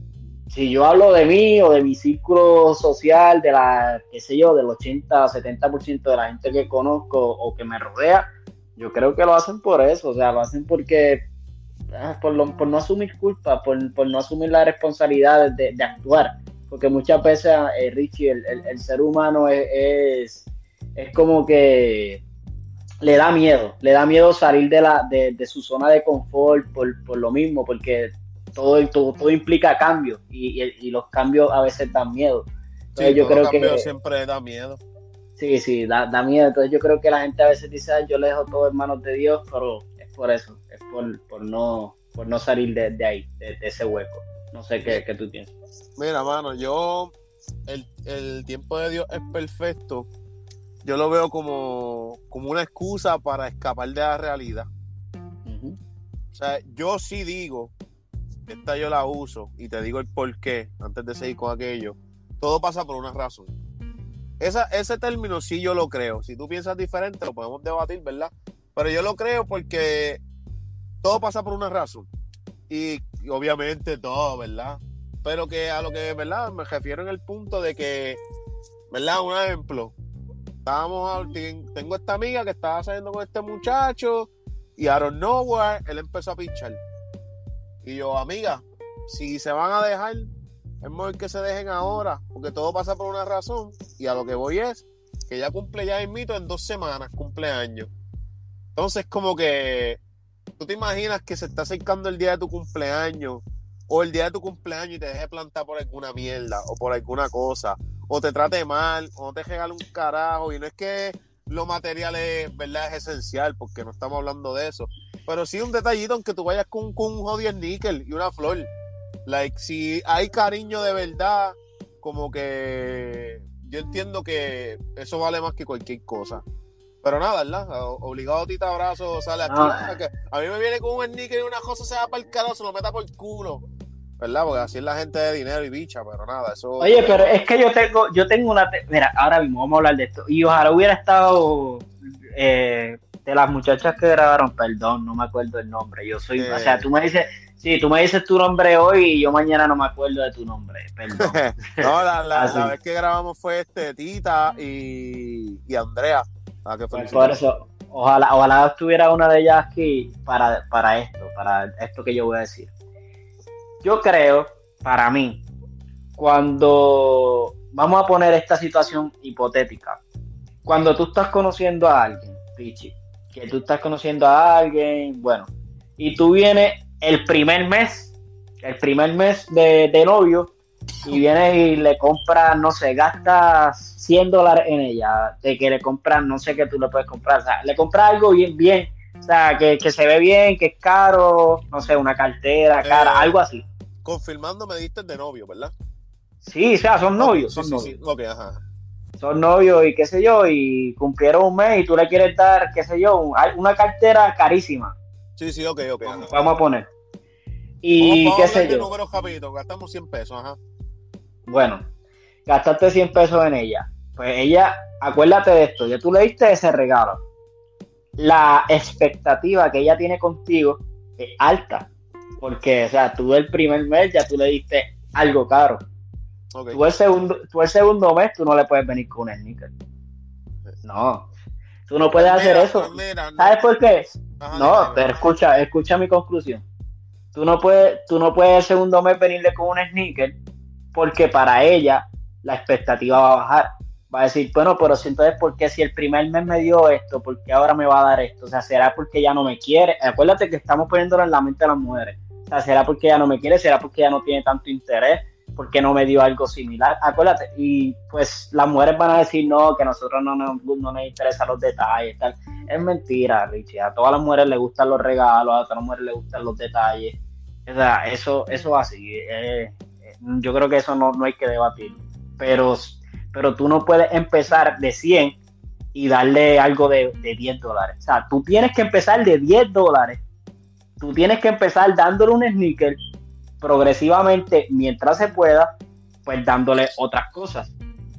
si yo hablo de mí o de mi círculo social, de la, qué sé yo, del 80 70% de la gente que conozco o que me rodea, yo creo que lo hacen por eso, o sea, lo hacen porque, ah, por, por no asumir culpa, por, no asumir la responsabilidad de, actuar, porque muchas veces, eh, Richie, el, ser humano es, es, como que le da miedo, le da miedo salir de, la, de, de su zona de confort por, por lo mismo, porque todo, todo, todo implica cambios y, y, los cambios a veces dan miedo. Entonces, yo creo que siempre da miedo. Sí, sí, da, da, miedo. Entonces yo creo que la gente a veces dice, yo le dejo todo en manos de Dios, pero es por eso, es por, por no, por no salir de, de ahí, de, ese hueco. No sé qué, qué, tú piensas. Mira, mano, yo, el, el tiempo de Dios es perfecto. Yo lo veo como, como una excusa para escapar de la realidad. O sea, yo sí digo esta yo la uso y te digo el por qué antes de seguir con aquello. Todo pasa por una razón. Esa, ese término sí yo lo creo. Si tú piensas diferente, lo podemos debatir, ¿verdad? Pero yo lo creo porque todo pasa por una razón. Y, obviamente todo, ¿verdad? Pero que a lo que, ¿verdad? Me refiero en el punto de que, ¿verdad? Un ejemplo. Estábamos, tengo esta amiga que estaba saliendo con este muchacho y out of nowhere él empezó a pinchar y yo, amiga, si se van a dejar, es mejor que se dejen ahora, porque todo pasa por una razón. Y a lo que voy es que ya cumple ya el mito en dos semanas, cumpleaños. Entonces, como que tú te imaginas que se está acercando el día de tu cumpleaños o el día de tu cumpleaños y te deje plantar por alguna mierda o por alguna cosa, o te trate mal, o no te regale un carajo, y no es que lo material es, ¿verdad? es esencial, porque no estamos hablando de eso, pero sí un detallito, aunque tú vayas con, con un jodido níquel y una flor, like, si hay cariño de verdad, como que yo entiendo que eso vale más que cualquier cosa. Pero nada, ¿verdad? Obligado a ti te abrazo, sale aquí. a mí me viene con un sneaker y una cosa se va para el carajo, se lo meta por el culo. ¿Verdad? Porque así es la gente de dinero y bicha, pero nada, eso. Oye, pero es que yo tengo, yo tengo una. Mira, ahora mismo vamos a hablar de esto. Y ojalá hubiera estado eh, de las muchachas que grabaron, perdón, no me acuerdo el nombre. Yo soy. O sea, tú me dices. Sí, tú me dices tu nombre hoy y yo mañana no me acuerdo de tu nombre, perdón. *laughs* no, la, la, vez que grabamos fue este Tita y, y Andrea. Ah, pues por eso, ojalá, ojalá estuviera una de ellas aquí para, para esto, para esto que yo voy a decir. Yo creo, para mí, cuando vamos a poner esta situación hipotética, cuando tú estás conociendo a alguien, Pichi, que tú estás conociendo a alguien, bueno, y tú vienes el primer mes, el primer mes de, de novio, y vienes y le compras, no sé, gastas 100 dólares en ella, de que le compras, no sé qué tú le puedes comprar, o sea, le compras algo bien, bien, o sea, que, se ve bien, que es caro, no sé, una cartera cara, eh, algo así. Confirmando me diste de novio, ¿verdad? Sí, o sea, son novios, son novios. Son novios y qué sé yo, y cumplieron un mes y tú le quieres dar, qué sé yo, una cartera carísima. Sí, sí, ok, ok. Vamos, a poner. Y qué sé yo. números gastamos 100 pesos, ajá. Bueno, gastaste 100 pesos en ella. Pues ella, acuérdate de esto, ya tú le diste ese regalo. La expectativa que ella tiene contigo es alta. Porque, o sea, tú el primer mes ya tú le diste algo caro. Tú, el segundo, tú el segundo mes tú no le puedes venir con un sneaker. No. Tú no puedes hacer eso. ¿Sabes por qué? no, pero escucha, escucha mi conclusión. Tú no puedes, tú no puedes el segundo mes venirle con un sneaker porque para ella la expectativa va a bajar. Va a decir, bueno, pero si entonces, ¿por qué si el primer mes me dio esto, por qué ahora me va a dar esto? O sea, ¿será porque ya no me quiere? Acuérdate que estamos poniéndolo en la mente de las mujeres. O sea, ¿será porque ya no me quiere? ¿Será porque ya no tiene tanto interés? ¿Por qué no me dio algo similar? Acuérdate, y pues las mujeres van a decir, no, que a nosotros no nos, no nos interesan los detalles. Tal. Es mentira, Richie. A todas las mujeres les gustan los regalos, a todas las mujeres les gustan los detalles. O sea, eso, eso así. Eh, yo creo que eso no, no hay que debatir. Pero, pero tú no puedes empezar de 100 y darle algo de, de 10 dólares. O sea, tú tienes que empezar de 10 dólares. Tú tienes que empezar dándole un sneaker progresivamente mientras se pueda, pues dándole otras cosas.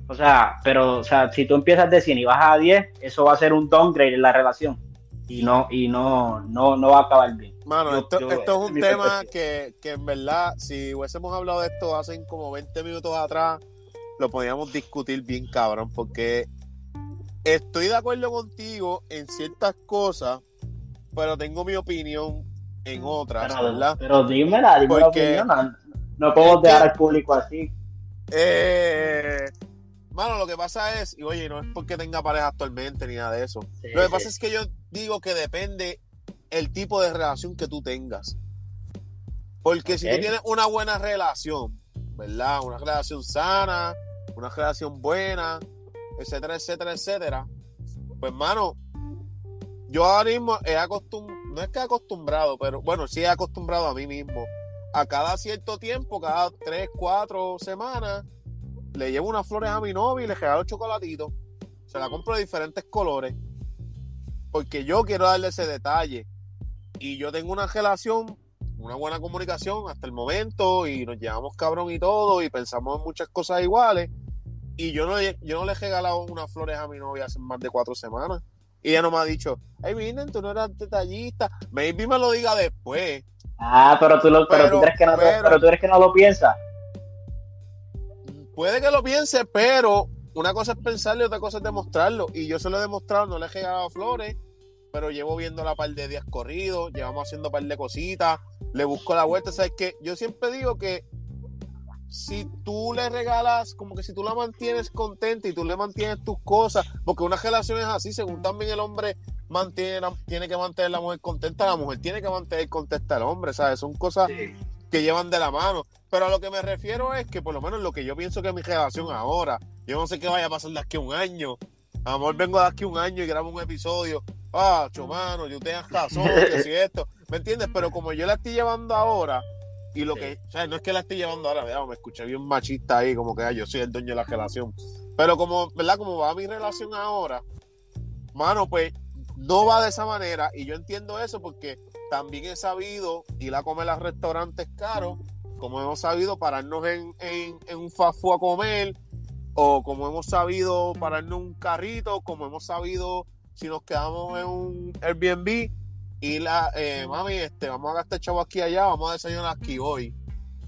O sea, pero o sea, si tú empiezas de 100 y vas a 10, eso va a ser un downgrade en la relación y no y no no no va a acabar bien. Mano, esto, esto es un tema que, que, en verdad, si hubiésemos hablado de esto hace como 20 minutos atrás, lo podíamos discutir bien cabrón, porque estoy de acuerdo contigo en ciertas cosas, pero tengo mi opinión en otras, ¿verdad? Pero dímela, dime la opinión, no, puedo dejar al público así. Eh, Mano, lo que pasa es, y oye, no es porque tenga pareja actualmente ni nada de eso. lo que pasa es que yo digo que depende el tipo de relación que tú tengas. Porque si tú tienes una buena relación, ¿verdad? Una relación sana, una relación buena, etcétera, etcétera, etcétera. Pues, mano, yo ahora mismo he acostumbrado, no es que acostumbrado, pero bueno, sí he acostumbrado a mí mismo. A cada cierto tiempo, cada tres, cuatro semanas, le llevo unas flores a mi novia y le regalo chocolatito. Se la compro de diferentes colores. Porque yo quiero darle ese detalle. Y yo tengo una relación, una buena comunicación hasta el momento. Y nos llevamos cabrón y todo. Y pensamos en muchas cosas iguales. Y yo no, yo no le he regalado unas flores a mi novia hace más de cuatro semanas. Y ella no me ha dicho, hey, miren, tú no eras detallista. Maybe me lo diga después. Ah, pero tú, lo, pero, tú crees que no, pero tú crees que no lo piensas. Puede que lo piense, pero una cosa es pensarlo y otra cosa es demostrarlo. Y yo se lo he demostrado, no le he regalado flores, pero llevo viendo la par de días corridos, llevamos haciendo par de cositas, le busco la vuelta. ¿Sabes que Yo siempre digo que si tú le regalas, como que si tú la mantienes contenta y tú le mantienes tus cosas, porque una relación es así, según también el hombre mantiene, tiene que mantener a la mujer contenta, la mujer tiene que mantener contenta al hombre, ¿sabes? Son cosas que llevan de la mano. Pero a lo que me refiero es que por lo menos lo que yo pienso que es mi relación ahora, yo no sé qué vaya a pasar de aquí a un año. Amor, vengo de aquí a un año y grabo un episodio. Ah, chumano, yo tengo razón, que *laughs* si esto. ¿Me entiendes? Pero como yo la estoy llevando ahora, y lo que, o sea, no es que la estoy llevando ahora, vea, me escuché bien machista ahí, como que yo soy el dueño de la relación. Pero como, ¿verdad? Como va mi relación ahora, mano, pues no va de esa manera. Y yo entiendo eso porque también he sabido ir a comer a restaurantes caros como hemos sabido pararnos en, en, un fafu a comer, o como hemos sabido pararnos en un carrito, como hemos sabido si nos quedamos en un Airbnb y la, eh, mami, este, vamos a gastar chavo aquí allá, vamos a desayunar aquí hoy.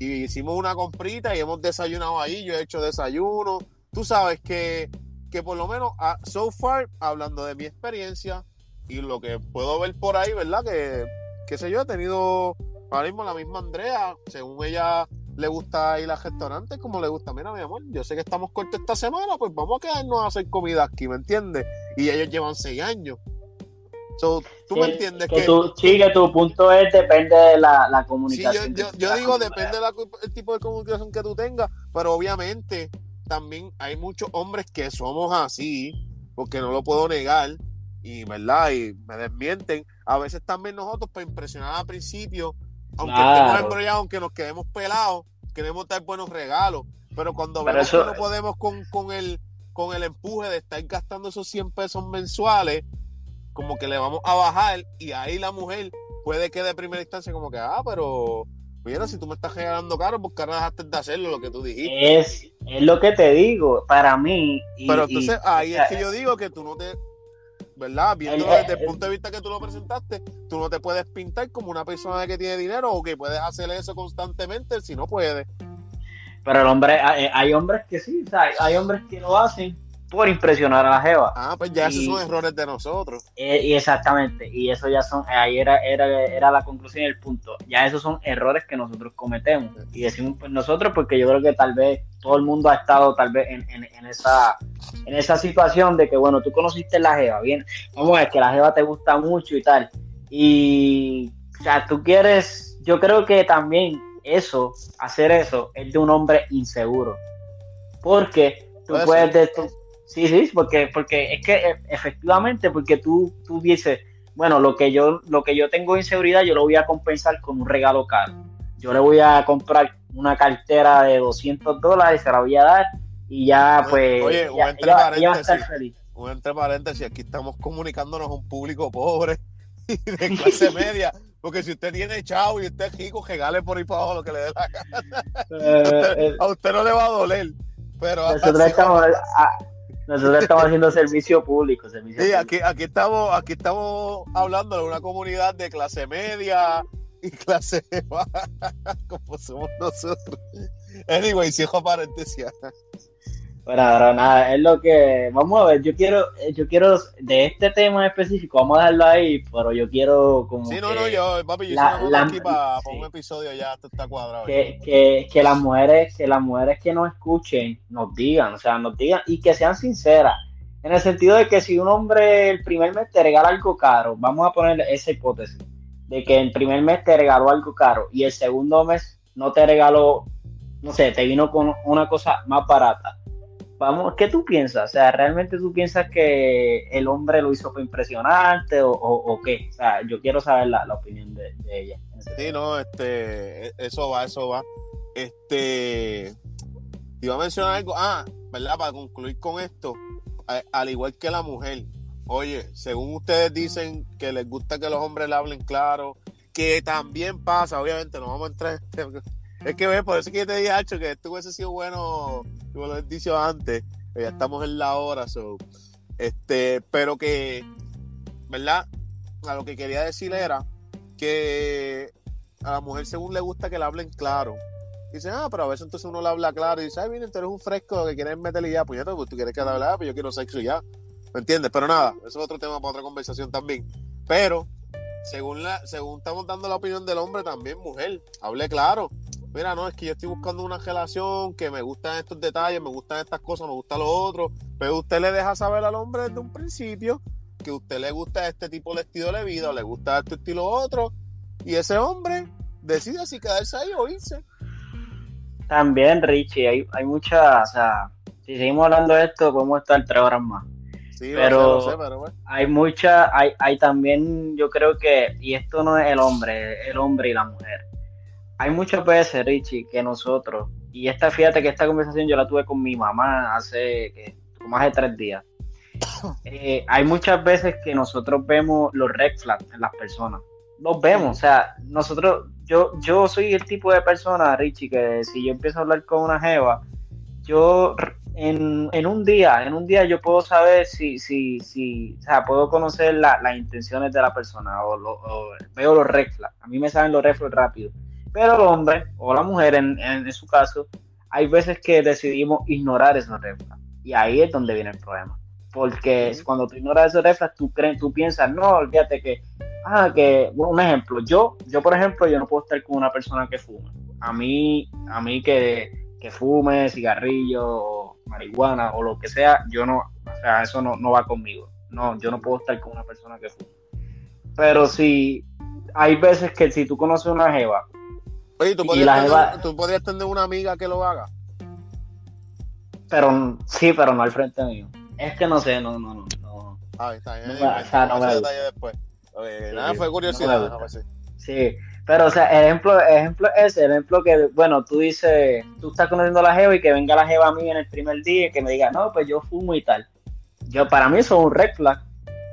Y hicimos una comprita y hemos desayunado ahí, yo he hecho desayuno. Tú sabes que, que por lo menos, a, ah, so far, hablando de mi experiencia y lo que puedo ver por ahí, ¿verdad? Que, qué sé yo, he tenido Ahora mismo la misma Andrea, según ella le gusta ir a restaurantes como le gusta. Mira, mi amor, yo sé que estamos cortos esta semana, pues vamos a quedarnos a hacer comida aquí, ¿me entiendes? Y ellos llevan seis años. Tú me entiendes que, sí, que tu punto es depende de la, comunicación. Sí, yo, digo depende del tipo de comunicación que tú tengas, pero obviamente también hay muchos hombres que somos así, porque no lo puedo negar, y verdad, y me desmienten. A veces también nosotros, para impresionar al principio, aunque estemos embrollados, aunque nos quedemos pelados, queremos dar buenos regalos. Pero cuando vemos que no podemos con, con, el, con el empuje de estar gastando esos 100 pesos mensuales, como que le vamos a bajar y ahí la mujer puede que de primera instancia como que, ah, pero mira, si tú me estás regalando caro, ¿por qué no dejaste de hacerlo lo que tú dijiste? Es, es lo que te digo, para mí. pero entonces ahí es que yo digo que tú no te ¿verdad? Viendo desde el punto de vista que tú lo presentaste, tú no te puedes pintar como una persona que tiene dinero o que puedes hacer eso constantemente si no puedes. Pero el hombre, hay, hombres que sí, hay hombres que lo hacen por impresionar a la jeva. Ah, pues ya esos son errores de nosotros. Eh, y exactamente, y eso ya son, ahí era, era, era la conclusión y el punto. Ya esos son errores que nosotros cometemos. Y decimos pues, nosotros porque yo creo que tal vez todo el mundo ha estado tal vez en, en, esa, en esa situación de que, bueno, tú conociste la jeva, bien, vamos a ver que la jeva te gusta mucho y tal. Y, o sea, tú quieres, yo creo que también eso, hacer eso, es de un hombre inseguro. Porque tú puedes, de, Sí, sí, porque, porque es que e, efectivamente, porque tú, tú dices, bueno, lo que yo, lo que yo tengo inseguridad, yo lo voy a compensar con un regalo caro. Yo le voy a comprar una cartera de 200 dólares, se la voy a dar y ya pues Oye, ya, entre paréntesis, feliz. Un entre paréntesis, aquí estamos comunicándonos a un público pobre *laughs* y de clase *laughs* media. Porque si usted tiene chavo y usted es rico, regale por ahí para abajo lo que le dé la gana. Eh, eh, *laughs* a usted no le va a doler. Pero nosotros estamos, nosotros estamos haciendo servicio público. sí, Aquí, aquí, estamos, aquí estamos hablando de una comunidad de clase media y clase *laughs* baja, como somos nosotros. Anyway, cierro paréntesis. Bueno, ahora nada, es lo que. Vamos a ver, yo quiero, yo quiero, de este tema específico, vamos a dejarlo ahí, pero yo quiero como. Sí, no, no, yo, papi, yo la, aquí para, un episodio ya, está cuadrado. Que, que, que, las mujeres, que las mujeres que nos escuchen, nos digan, o sea, nos digan, y que sean sinceras. En el sentido de que si un hombre el primer mes te regala algo caro, vamos a poner esa hipótesis, de que el primer mes te regaló algo caro y el segundo mes no te regaló, no sé, te vino con una cosa más barata vamos, ¿qué tú piensas? O sea, ¿realmente tú piensas que el hombre lo hizo impresionante o, o, qué? O sea, yo quiero saber la, opinión de, ella. Sí, no, este, eso va, eso va. Este, te iba a mencionar algo, ah, ¿verdad? Para concluir con esto, al igual que la mujer, oye, según ustedes dicen que les gusta que los hombres le hablen claro, que también pasa, obviamente, no vamos a entrar en este, es que, por eso que yo te dije, Hacho, que esto hubiese sido bueno, como lo he dicho antes, ya estamos en la hora, so, este, pero que, ¿verdad? A lo que quería decir era que a la mujer según le gusta que le hablen claro. Dice, ah, pero a veces entonces uno le habla claro y dice, ay, mira, tú eres un fresco que quieres meterle ya, pues ya, pues tú quieres que le hable, ah, pues yo quiero sexo ya. ¿Me entiendes? Pero nada, eso es otro tema para otra conversación también. Pero, según, la, según estamos dando la opinión del hombre, también mujer, hable claro mira, no, es que yo estoy buscando una relación que me gustan estos detalles, me gustan estas cosas, me gusta lo otro, pero usted le deja saber al hombre desde un principio que a usted le gusta este tipo de estilo de vida, o le gusta este estilo otro, y ese hombre decide si quedarse ahí o irse. También, Richie, hay, hay mucha, o sea, si seguimos hablando de esto, podemos estar tres horas más. Sí, pero, lo sé, lo sé, pero bueno. hay mucha, hay, hay también, yo creo que, y esto no es el hombre, el hombre y la mujer. Hay muchas veces, Richie, que nosotros, y esta, fíjate que esta conversación yo la tuve con mi mamá hace que, como hace tres días. *coughs* Eh, hay muchas veces que nosotros vemos los red flags en las personas. Los vemos, o sea, nosotros, yo, yo soy el tipo de persona, Richie, que si yo empiezo a hablar con una jeva, yo en, en, un día, en un día yo puedo saber si, si, si o sea, puedo conocer la, las intenciones de la persona o, lo, o, veo los red flags. A mí me saben los red flags rápido. Pero el hombre o la mujer, en, en, en, su caso, hay veces que decidimos ignorar esos red flags. Y ahí es donde viene el problema. Porque cuando tú ignoras esos red flags, tú, crees, tú piensas, no, olvídate que, ah, que, un ejemplo, yo, yo por ejemplo, yo no puedo estar con una persona que fuma. A mí, a mí que, que fume cigarrillo o marihuana o lo que sea, yo no, o sea, eso no, no va conmigo. No, yo no puedo estar con una persona que fume. Pero si hay veces que si tú conoces una jeva. Oye, ¿tú podrías, tener, ¿tú podrías tener una amiga que lo haga? Pero sí, pero no al frente mío. Es que no sé, no, no, no. no. Ah, está bien. No, o sea, no me después. Okay, sí, nada, fue curiosidad. No sí. sí. Pero, o sea, ejemplo, ejemplo ese, ejemplo que, bueno, tú dices, tú estás conociendo a la jeva y que venga la jeva a mí en el primer día y que me diga, no, pues yo fumo y tal. Yo, para mí eso es un red flag.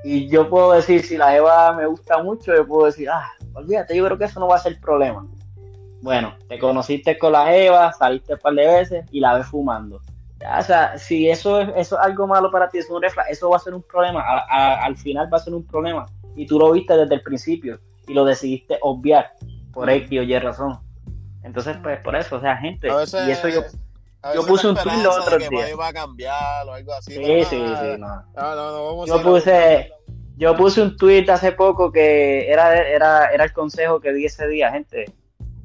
Y yo puedo decir, si la jeva me gusta mucho, yo puedo decir, ah, olvídate, yo creo que eso no va a ser problema. Bueno, te conociste con la jeva, saliste un par de veces y la ves fumando. O sea, si eso es, eso es algo malo para ti, es un eso va a ser un problema. A, a, al final va a ser un problema. Y tú lo viste desde el principio y lo decidiste obviar por X o Y razón. Entonces, pues por eso, o sea, gente, veces, y eso yo, yo puse un tweet los otros días. iba a cambiar o algo así. Sí, sí, nada, sí, no. No, no, no vamos yo a puse, yo puse un tweet hace poco que era, era, era el consejo que di ese día, gente.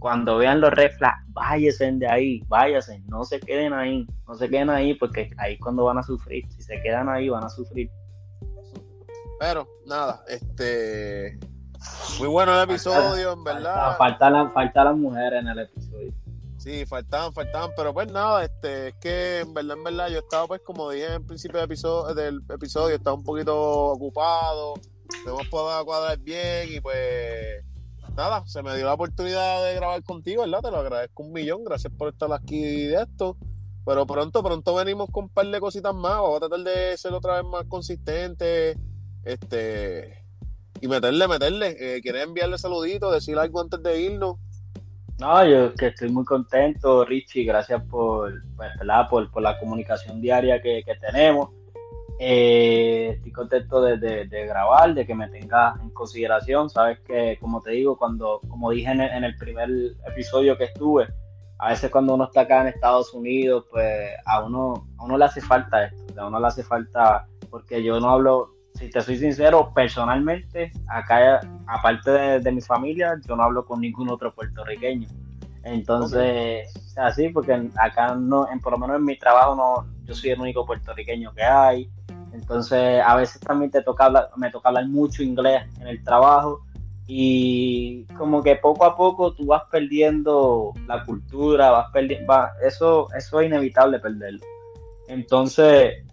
Cuando vean los red flags, váyanse de ahí, váyanse, no se queden ahí, no se queden ahí porque ahí es cuando van a sufrir. Si se quedan ahí, van a sufrir. Pero, nada, este. Muy bueno el episodio, en verdad. Faltan la, falta las mujeres en el episodio. Sí, faltaban, faltaban, pero pues nada, este, es que en verdad, en verdad, yo estaba pues como dije en principio del episodio, del episodio estaba un poquito ocupado, no hemos podido cuadrar bien y pues nada, se me dio la oportunidad de grabar contigo, ¿verdad? Te lo agradezco un millón, gracias por estar aquí de esto. Pero pronto, pronto venimos con un par de cositas más, vamos a tratar de ser otra vez más consistente, este, y meterle, meterle. Eh, ¿Quieres enviarle saluditos, decir algo antes de irnos? No, yo que estoy muy contento, Richie, gracias por, pues, por, la comunicación diaria que tenemos. Eh, estoy contento de, de, grabar, de que me tengas en consideración. Sabes que, como te digo, cuando, como dije en el, en el, primer episodio que estuve, a veces cuando uno está acá en Estados Unidos, pues a uno, a uno le hace falta esto, a uno le hace falta, porque yo no hablo, si te soy sincero, personalmente, acá, aparte de, de mi familia, yo no hablo con ningún otro puertorriqueño. Entonces, así, porque acá no, en, por lo menos en mi trabajo no, yo soy el único puertorriqueño que hay. Entonces, a veces también te toca hablar, me toca hablar mucho inglés en el trabajo y como que poco a poco tú vas perdiendo la cultura, vas perdiendo, va, eso, eso es inevitable perderlo. Entonces,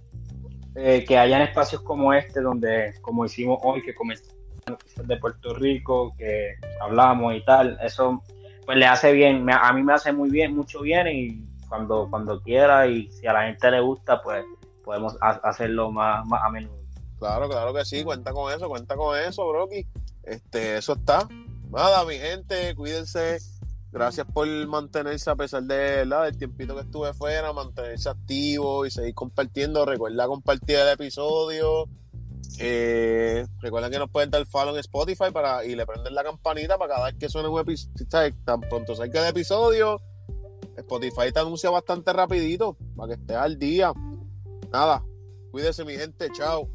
eh, que hayan espacios como este, donde, como hicimos hoy, que comenzamos de Puerto Rico, que hablamos y tal, eso pues le hace bien, me, a mí me hace muy bien, mucho bien y cuando, cuando quiera y si a la gente le gusta, pues podemos ha hacerlo más, a menudo. Claro, claro que sí, cuenta con eso, cuenta con eso, Brocky. Este, eso está. Nada, mi gente, cuídense. Gracias por mantenerse a pesar de la del tiempito que estuve fuera, mantenerse activo y seguir compartiendo. Recuerda compartir el episodio. Eh, recuerden que nos pueden dar follow en Spotify para, y le prenden la campanita para cada vez que suene un episodio. Tan pronto salga el episodio, Spotify te anuncia bastante rapidito para que estés al día. Nada, cuídese mi gente, chao.